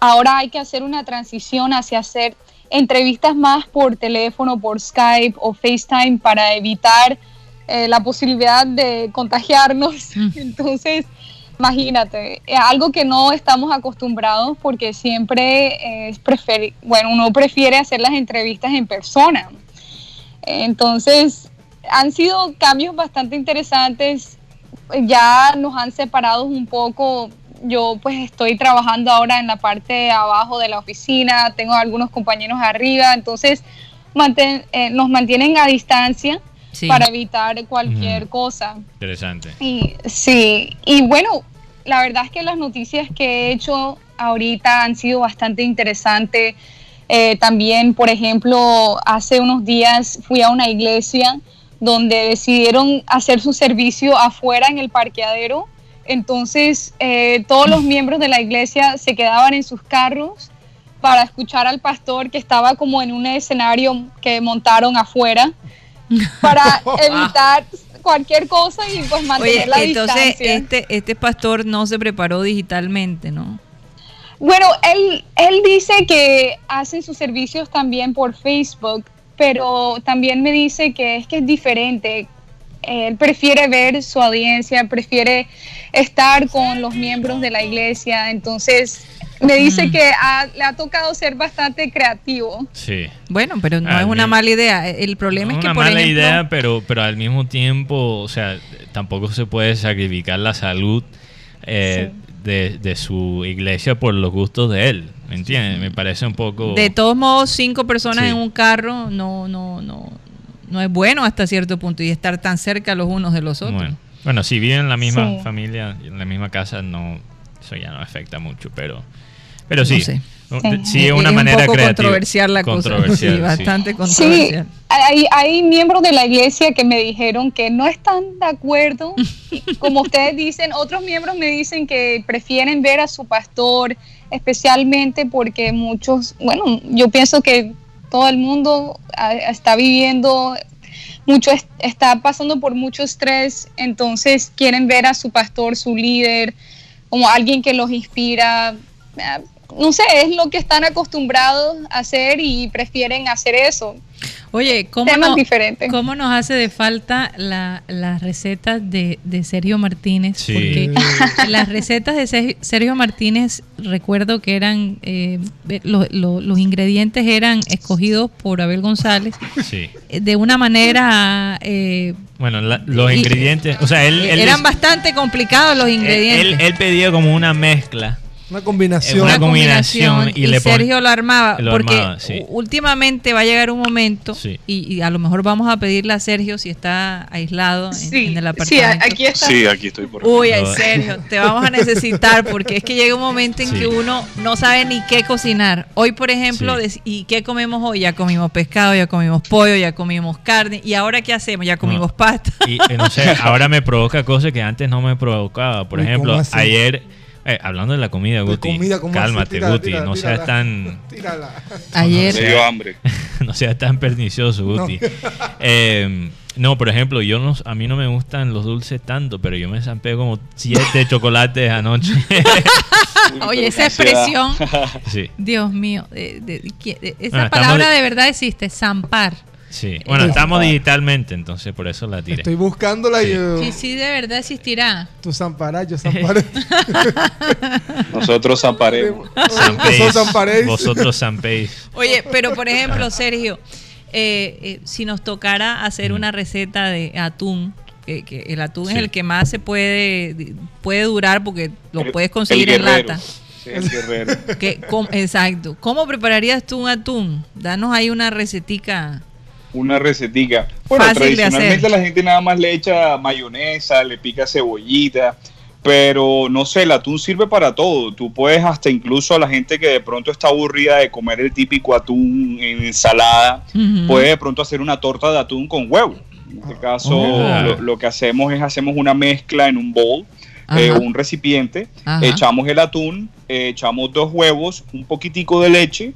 ahora hay que hacer una transición hacia hacer entrevistas más por teléfono, por Skype o FaceTime para evitar eh, la posibilidad de contagiarnos. Mm. Entonces, imagínate, es algo que no estamos acostumbrados porque siempre es preferi- bueno, uno prefiere hacer las entrevistas en persona. Entonces, han sido cambios bastante interesantes. Ya nos han separado un poco. Yo pues estoy trabajando ahora en la parte de abajo de la oficina, tengo algunos compañeros arriba, entonces manten- eh, nos mantienen a distancia Sí. para evitar cualquier cosa. Interesante. Y, sí, y bueno, la verdad es que las noticias que he hecho ahorita han sido bastante interesantes. Eh, también, por ejemplo, hace unos días fui a una iglesia donde decidieron hacer su servicio afuera en el parqueadero. Entonces, eh, todos los miembros de la iglesia se quedaban en sus carros para escuchar al pastor que estaba como en un escenario que montaron afuera para evitar cualquier cosa y pues mantener Oye, la entonces distancia. este, este pastor no se preparó digitalmente, ¿no? Bueno, él, él dice que hacen sus servicios también por Facebook, pero también me dice que es que es diferente. Él prefiere ver su audiencia, prefiere estar con los miembros de la iglesia, entonces me dice Mm. que ha- le ha tocado ser bastante creativo. Sí. Bueno, pero no Ah, es una mala idea. El problema No es que, una por mala ejemplo, idea, pero, pero al mismo tiempo, o sea, tampoco se puede sacrificar la salud eh, de, de su iglesia por los gustos de él. ¿Me entiendes? Me parece un poco... de todos modos, cinco personas Sí. en un carro no, no, no, no es bueno hasta cierto punto y estar tan cerca los unos de los otros. Bueno, bueno, si viven en la misma Sí. familia, en la misma casa, no, eso ya no afecta mucho, pero, pero sí, No sé. sí, Sí. es una es manera un poco creativa. controversial la cosa. Controversial, Sí, sí. bastante Sí, controversial. hay, hay miembros de la iglesia que me dijeron que no están de acuerdo. Como ustedes dicen, otros miembros me dicen que prefieren ver a su pastor, especialmente porque muchos, bueno, yo pienso que todo el mundo ah, está viviendo mucho, es- está pasando por mucho estrés, entonces quieren ver a su pastor, su líder, como alguien que los inspira. No sé, es lo que están acostumbrados a hacer y prefieren hacer eso. Oye, ¿cómo, Temas no- diferentes. ¿cómo nos hace de falta la- las recetas de, de Sergio Martínez? Sí. Porque las recetas de Sergio- Martínez, recuerdo que eran, eh, lo- lo- los ingredientes eran escogidos por Abel González Sí. eh, de una manera... eh, Bueno, la- los Y- ingredientes, o sea, él, él eran bastante complicados los él, ingredientes. él- él pedía como una mezcla Una combinación. Una combinación y y, le Sergio lo armaba lo porque armaba, sí. últimamente va a llegar un momento Sí. y, y a lo mejor vamos a pedirle a Sergio si está aislado en, Sí, en el sí, apartamento. aquí está. Sí, aquí estoy por acá. Uy. Sergio, te vamos a necesitar porque es que llega un momento en Sí. que uno no sabe ni qué cocinar. Hoy, por ejemplo, Sí. ¿y qué comemos hoy? Ya comimos pescado, ya comimos pollo, ya comimos carne. ¿Y ahora qué hacemos? Ya comimos No. pasta. Y eh, no sé, ahora me provoca cosas que antes no me provocaba. Por Uy, ejemplo, ayer, eh, hablando de la comida, De Guti, comida, cálmate, Tírala, Guti, tírala, no tírala. seas tan, Tírala. Ayer, Me dio hambre. no seas tan pernicioso, Guti. Eh, no, por ejemplo, yo no, a mí no me gustan los dulces tanto, pero yo me zampé como siete chocolates anoche. oye, esa expresión, sí, Dios mío, de- de- ¿qué- de- esa palabra de- de verdad existe, zampar. Sí. Bueno, estamos digitalmente, entonces por eso la tiré. Estoy buscándola y Sí. yo, Sí, sí, de verdad existirá. tú zamparás, yo zamparé. Nosotros zamparemos. Vosotros zamparéis. Vosotros zampéis. Oye, pero por ejemplo, Sergio, eh, eh, si nos tocara hacer una receta de atún, que, que el atún es el que más se puede puede durar porque lo El- puedes el conseguir en lata. Sí, el guerrero. Que, com- exacto. ¿Cómo prepararías tú un atún? Danos ahí una recetica. Una recetica. Bueno, Fácil tradicionalmente la gente nada más le echa mayonesa, le pica cebollita, pero no sé, el atún sirve para todo. Tú puedes hasta incluso a la gente que de pronto está aburrida de comer el típico atún en ensalada, puede de pronto hacer una torta de atún con huevo. En este caso, Oh. lo, lo que hacemos es hacemos una mezcla en un bowl, eh, un recipiente, Ajá. echamos el atún, eh, echamos dos huevos, un poquitico de leche,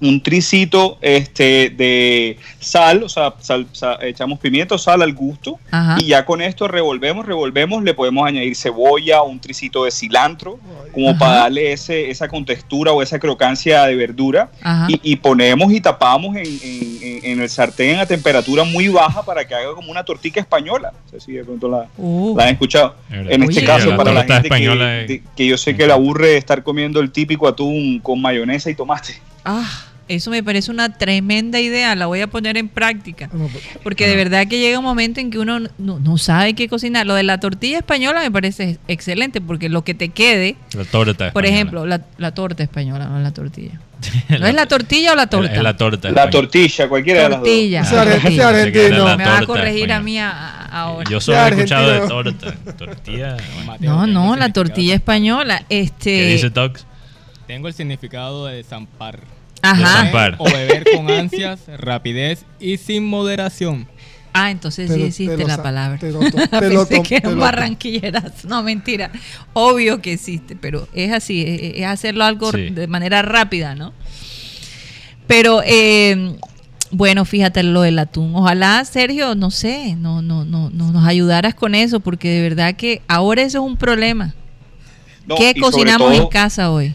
un tricito este, de sal, o sea, sal- sa- echamos pimiento, sal al gusto, Ajá. y ya con esto revolvemos, revolvemos, le podemos añadir cebolla, un tricito de cilantro, como Ajá. para darle ese, esa contextura o esa crocancia de verdura, y, y ponemos y tapamos en, en- en- en el sartén a temperatura muy baja para que haga como una tortica española. No sé si de pronto la, Uh, la han escuchado. En este Oye, caso, la para la gente que, es- que yo sé que le aburre estar comiendo el típico atún con mayonesa y tomate. ah, eso me parece una tremenda idea. La voy a poner en práctica. Pues, Porque de verdad que llega un momento en que uno no, no sabe qué cocinar. Lo de la tortilla española me parece excelente porque lo que te quede, La torta. por ejemplo, la, la torta española, no la tortilla. ¿No es la tortilla o la torta? Es la torta. La tortilla, cualquiera tortilla. Ese are- ese tortilla. argentino. La Me va a corregir a mí a- a- ahora. Yo solo he escuchado de torta. Tortilla. bueno. No, no, la tortilla de española. ¿Qué dice Este. Tox? Tengo el significado de zampar. Ajá. zampar. O beber con ansias, rapidez y sin moderación. Ah, entonces sí existe la palabra. te lo Pensé que eran barranquilleras. No, mentira. Obvio que existe, pero es así, es, es hacerlo algo Sí. de manera rápida, ¿no? Pero eh, bueno, fíjate lo del atún. Ojalá, Sergio, no sé, no, no, no, no nos ayudaras con eso, porque de verdad que ahora eso es un problema. No, ¿Qué cocinamos en casa hoy?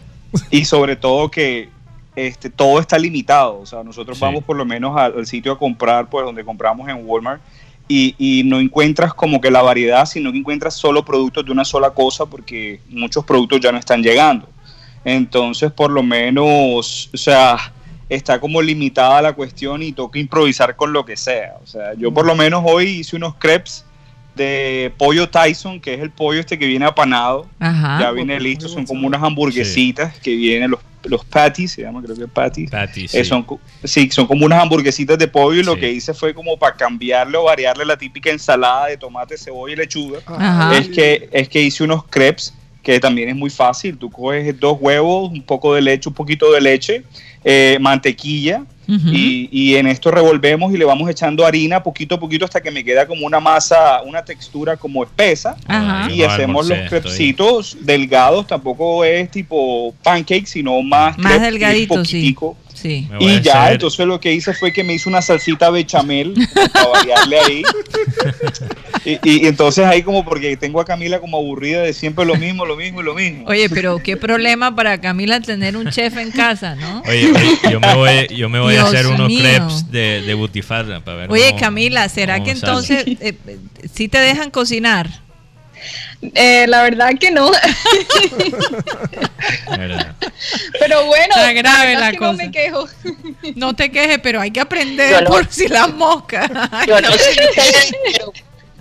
Y sobre todo que este, todo está limitado. O sea, nosotros Sí. vamos por lo menos al, al sitio a comprar, pues donde compramos en Walmart, y, y no encuentras como que la variedad, sino que encuentras solo productos de una sola cosa, porque muchos productos ya no están llegando. Entonces, por lo menos, o sea, está como limitada la cuestión y toca improvisar con lo que sea. O sea, yo por lo menos hoy hice unos crepes de pollo Tyson, que es el pollo este que viene apanado Ajá. ya viene listo, son como unas hamburguesitas que vienen los, los patties, se llama creo que patties. Patty, sí. Eh, son, co- sí, son como unas hamburguesitas de pollo y lo Sí. que hice fue como para cambiarle o variarle la típica ensalada de tomate, cebolla y lechuga. Ajá. Es que, es que hice unos crepes que también es muy fácil. Tú coges dos huevos, un poco de leche, un poquito de leche, eh, mantequilla, y, y en esto revolvemos y le vamos echando harina poquito a poquito hasta que me queda como una masa, una textura como espesa Ajá. y No hacemos los crepsitos delgados, tampoco es tipo pancake, sino más, Más delgadito, poquitico. Sí. Y ya, hacer- entonces lo que hice fue que me hice una salsita bechamel para variarle ahí. Y, y- y entonces ahí como porque tengo a Camila como aburrida de siempre lo mismo, lo mismo y lo mismo. Oye, pero qué problema para Camila tener un chef en casa, ¿no? Oye, oye, yo me voy, yo me voy a hacer unos mío. crepes de, de butifarra para ver. Oye, cómo- Camila, ¿será cómo que sale. entonces eh, eh, sí te dejan cocinar? Eh, la verdad que no. Pero bueno, grave la que cosa. no me quejo. No te quejes, pero hay que aprender no- por si las moscas. Yo no sé ustedes,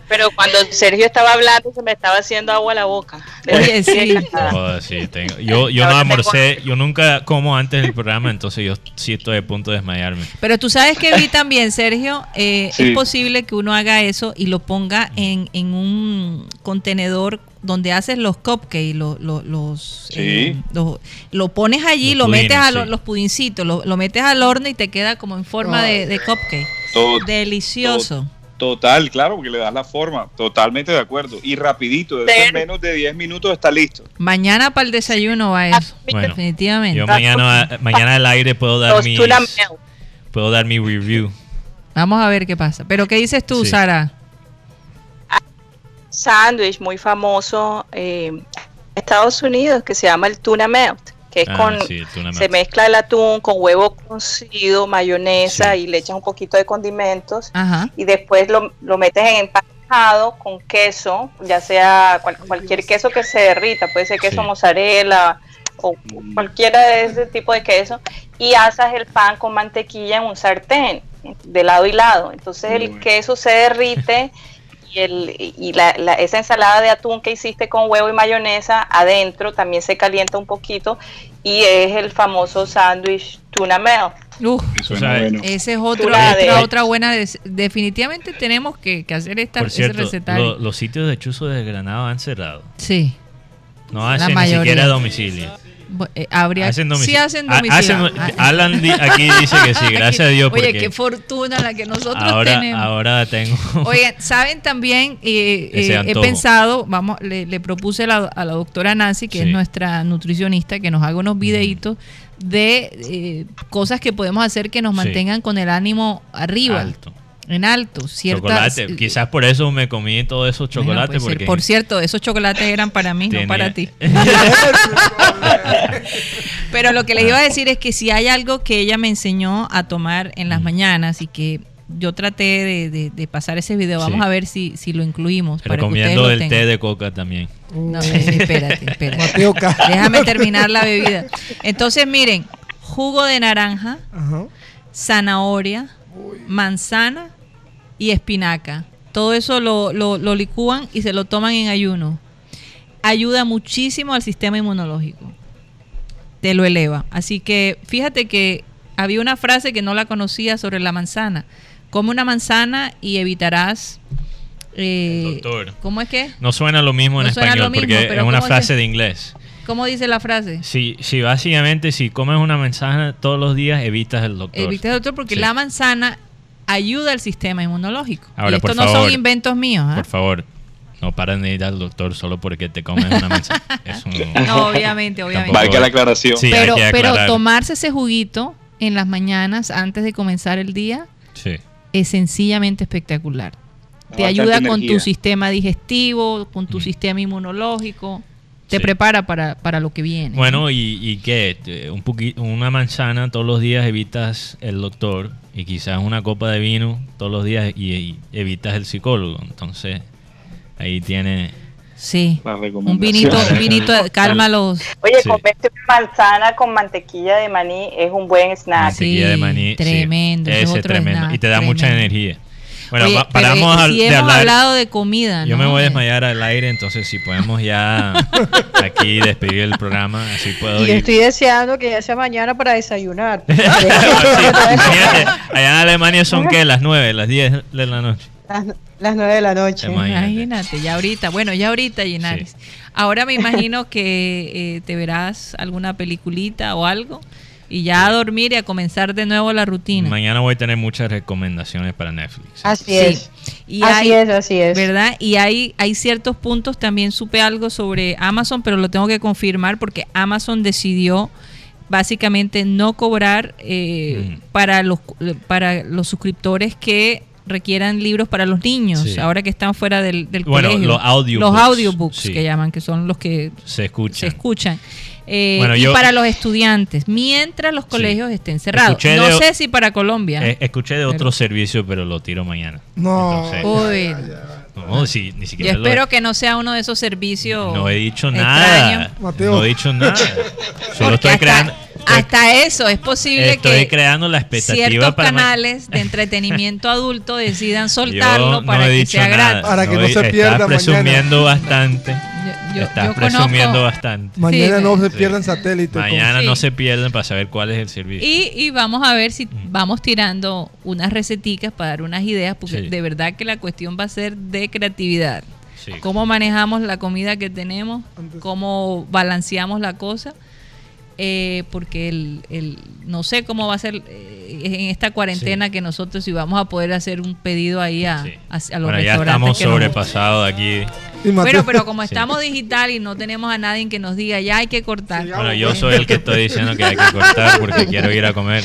pero cuando Sergio estaba hablando se me estaba haciendo agua a la boca. Oye, sí. Joder, sí, tengo- Yo, yo no almorcé, yo nunca como antes del programa, entonces yo sí estoy a punto de desmayarme. Pero tú sabes que vi también, Sergio, eh, Sí. es posible que uno haga eso y lo ponga en, en un contenedor donde haces los cupcakes, lo- lo- los, Sí. eh, los- lo pones allí, Los lo metes a lo- sí. los pudincitos, lo, lo metes al horno y te queda como en forma de, de cupcake. Delicioso. Total, claro, porque le das la forma. Totalmente de acuerdo. Y rapidito, eso en menos de 10 minutos está listo. Mañana para el desayuno va eso. Bueno, definitivamente. Yo mañana, mañana al aire puedo dar Los mi tuna melt. puedo dar mi review. Vamos a ver qué pasa. Pero ¿qué dices tú, Sí. Sara? sándwich muy famoso eh, en Estados Unidos que se llama el tuna melt, que es Ah, con sí, se mezcla el atún con huevo cocido, mayonesa Sí. y le echas un poquito de condimentos Ajá. y después lo, lo metes en empanizado con queso, ya sea cual- cualquier queso que se derrita, puede ser queso Sí. mozzarella o cualquiera de ese tipo de queso y asas el pan con mantequilla en un sartén de lado y lado. Entonces Muy el bueno. queso se derrite y, el, y la, la- esa ensalada de atún que hiciste con huevo y mayonesa adentro también se calienta un poquito y es el famoso sándwich tuna melt. Uf, bueno. ese es otro, otra, otra buena. des- Definitivamente tenemos que, que hacer esta, Por ese cierto, recetario. lo- los sitios de chuzo de Granada han cerrado. sí. No hacen ni siquiera a domicilio. Eh, habría, Hacen sí domicilio. hacen domicilio. hacen- Alan di- aquí dice que sí, gracias a Dios. Oye, qué fortuna la que nosotros ahora, tenemos. ahora tengo. Oigan, saben también, eh, eh, he pensado, vamos, le, le propuse a la, a la doctora Nancy, que Sí. es nuestra nutricionista, que nos haga unos videitos de eh, cosas que podemos hacer que nos Sí. mantengan con el ánimo arriba, Alto. En alto. Ciertas, Chocolate. Quizás por eso me comí todos esos chocolates. porque Por cierto, esos chocolates eran para mí, no para ti. Pero lo que les iba a decir es que si hay algo que ella me enseñó a tomar en las mañanas y que yo traté de, de- de pasar ese video, vamos Sí. a ver si, si lo incluimos. para que el lo té de coca también. No, eh, espérate, espérate. Déjame terminar la bebida. Entonces, miren, jugo de naranja, Ajá. zanahoria, manzana y espinaca. Todo eso lo, lo, lo licúan y se lo toman en ayuno. Ayuda muchísimo al sistema inmunológico. Te lo eleva. Así que fíjate que había una frase que no la conocía sobre la manzana. Come una manzana y evitarás... eh, Doctor. ¿Cómo es que? No suena lo mismo en No español mismo, porque es una ¿cómo frase se- de inglés. ¿Cómo dice la frase? Si, si básicamente si comes una manzana todos los días, evitas el doctor. Evita, doctor, porque Sí. la manzana ayuda al sistema inmunológico. Ahora, y esto por no favor, son inventos míos. ¿ah? Por favor, no paran de ir al doctor solo porque te comes una manzana. Eso no- No, obviamente, obviamente. Valga la aclaración. Sí, pero, pero tomarse ese juguito en las mañanas antes de comenzar el día Sí. es sencillamente espectacular. Te Bastante ayuda con tu sistema digestivo, con tu Mm. sistema inmunológico. Te Sí. prepara para, para lo que viene. Bueno, y, y qué, Te- un poquito, una manzana todos los días evitas el doctor y quizás una copa de vino todos los días y, y evitas el psicólogo. Entonces, ahí tiene... Sí. La Un recomendación. vinito, un vinito, calma los... Oye, Sí. comerte una manzana con mantequilla de maní es un buen snack. Sí, mantequilla de maní. sí. tremendo, ese es tremendo. snack, Y te da mucha energía. Bueno, Oye, va- pero, paramos eh, si de hemos hablar. hablado de comida, Yo ¿no? me voy a desmayar al aire, entonces si podemos ya aquí despedir el programa, así puedo Y ir. estoy deseando que ya sea mañana para desayunar. Sí, allá en Alemania son que las 9, las 10 de la noche. las, las nueve de la noche. Imagínate. Imagínate, ya ahorita, bueno, ya ahorita, Llenaris. Ahora me imagino que eh, te verás alguna peliculita o algo y ya a dormir y a comenzar de nuevo la rutina. Mañana voy a tener muchas recomendaciones para Netflix. Así Sí. es. Y así hay- es, así es. ¿Verdad? Y hay, hay ciertos puntos, también supe algo sobre Amazon, pero lo tengo que confirmar porque Amazon decidió básicamente no cobrar eh, Mm. para, los, para los suscriptores que requieran libros para los niños, Sí. ahora que están fuera del, del Bueno, colegio. los audiobooks, Los audiobooks sí. que llaman, que son los que Se escucha. se escuchan. Eh, Bueno, y yo- para los estudiantes, mientras los colegios estén cerrados. Escuché No de- sé si para Colombia. Eh, escuché de Pero- otro servicio, pero lo tiro mañana. No. Entonces, Uy, no, sí, ni yo siquiera lo- espero que no sea uno de esos servicios. No he dicho nada. Mateo. No he dicho nada. Solo estoy hasta- creando, Estoy- hasta eso es posible Estoy que creando la expectativa ciertos para canales de entretenimiento adulto decidan Yo soltarlo no para que sea nada. gratis. Para que no se estás pierda mañana. presumiendo bastante. Yo- yo- estás yo presumiendo conozco- bastante. Mañana Sí, no se sí. pierdan satélite. con- Mañana Sí. no se pierden para saber cuál es el servicio. Y, y vamos a ver si vamos tirando unas receticas para dar unas ideas, porque Sí. de verdad que la cuestión va a ser de creatividad. Sí. Cómo manejamos la comida que tenemos, cómo balanceamos la cosa, eh, porque el, el- no sé cómo va a ser eh, en esta cuarentena que nosotros si vamos a poder hacer un pedido ahí a, Sí. a- a los Bueno, ya restaurantes. estamos que nos- sobrepasados aquí. Bueno, pero como Sí. estamos digital y no tenemos a nadie que nos diga ya hay que cortar. Bueno, yo soy el que estoy diciendo que hay que cortar porque quiero ir a comer.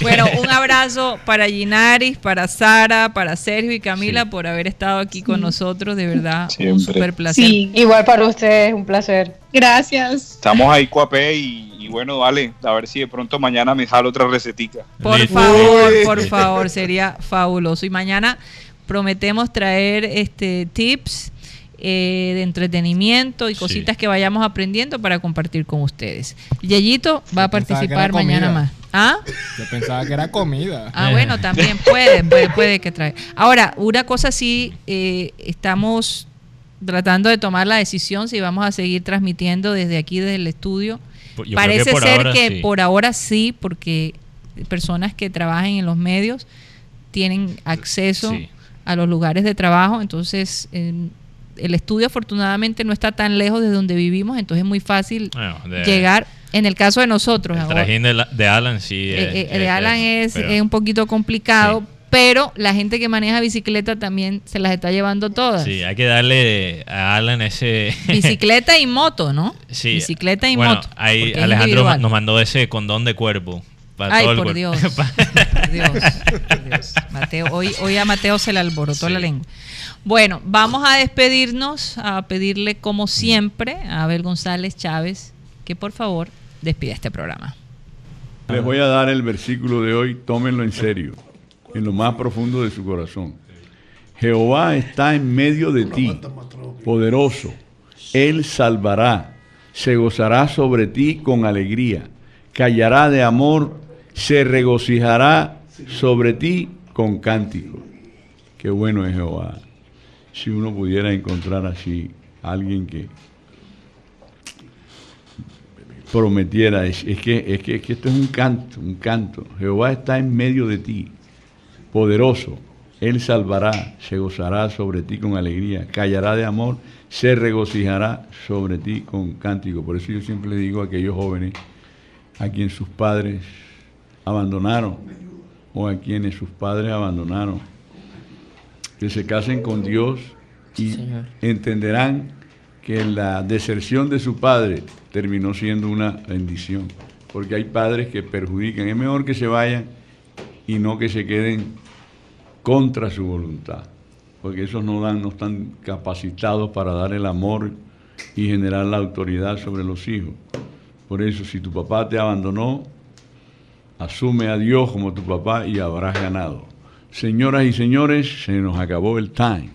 Bueno, un abrazo para Ginaris, para Sara, para Sergio y Camila Sí. por haber estado aquí con nosotros. De verdad, un Siempre. super placer. Sí, Igual para ustedes, un placer. gracias. Estamos ahí, Cuapé, y bueno, dale, a ver si de pronto mañana me jalo otra recetica. Por favor, por favor, sería fabuloso. Y mañana prometemos traer este tips eh, de entretenimiento y Sí. cositas que vayamos aprendiendo para compartir con ustedes. Yeyito va a Yo participar mañana comida. más. ¿Ah? Yo pensaba que era comida. Ah, bueno, también puede, puede, puede que trae. Ahora, una cosa sí, eh, estamos tratando de tomar la decisión si vamos a seguir transmitiendo desde aquí, desde el estudio. Yo creo Parece que por ser ahora que sí. por ahora sí, porque personas que trabajan en los medios tienen acceso Sí. a los lugares de trabajo, entonces en- el estudio afortunadamente no está tan lejos de donde vivimos, entonces es muy fácil Bueno, de- llegar. En el caso de nosotros, El trajín de, la- de Alan sí. eh, es- eh, de Alan es, es un poquito complicado, Sí. Pero la gente que maneja bicicleta también se las está llevando todas. Sí, hay que darle a Alan ese. Bicicleta y moto, ¿no? Sí. Bicicleta y bueno, moto. Ahí Alejandro individual. nos mandó ese condón de cuerpo. Para Ay, todo el por cuerpo. Dios. Por Dios, por Dios. Mateo, hoy, hoy a Mateo se le alborotó Sí. la lengua. Bueno, vamos a despedirnos, a pedirle como siempre a Abel González Chávez que por favor despida este programa. Les voy a dar el versículo de hoy, tómenlo en serio, en lo más profundo de su corazón. Jehová está en medio de ti, poderoso. Él salvará, se gozará sobre ti con alegría, callará de amor, se regocijará sobre ti con cántico. Qué bueno es Jehová. Si uno pudiera encontrar así a alguien que prometiera, que, es, que, es que esto es un canto, un canto. Jehová está en medio de ti, poderoso. Él salvará, se gozará sobre ti con alegría, callará de amor, se regocijará sobre ti con cántico. Por eso yo siempre le digo a aquellos jóvenes a quienes sus padres abandonaron o a quienes sus padres abandonaron, que se casen con Dios y entenderán que la deserción de su padre terminó siendo una bendición, porque hay padres que perjudican. Es mejor que se vayan y no que se queden contra su voluntad, porque esos no, dan, no están capacitados para dar el amor y generar la autoridad sobre los hijos. Por eso, si tu papá te abandonó, asume a Dios como tu papá y habrás ganado. Señoras y señores, se nos acabó el time.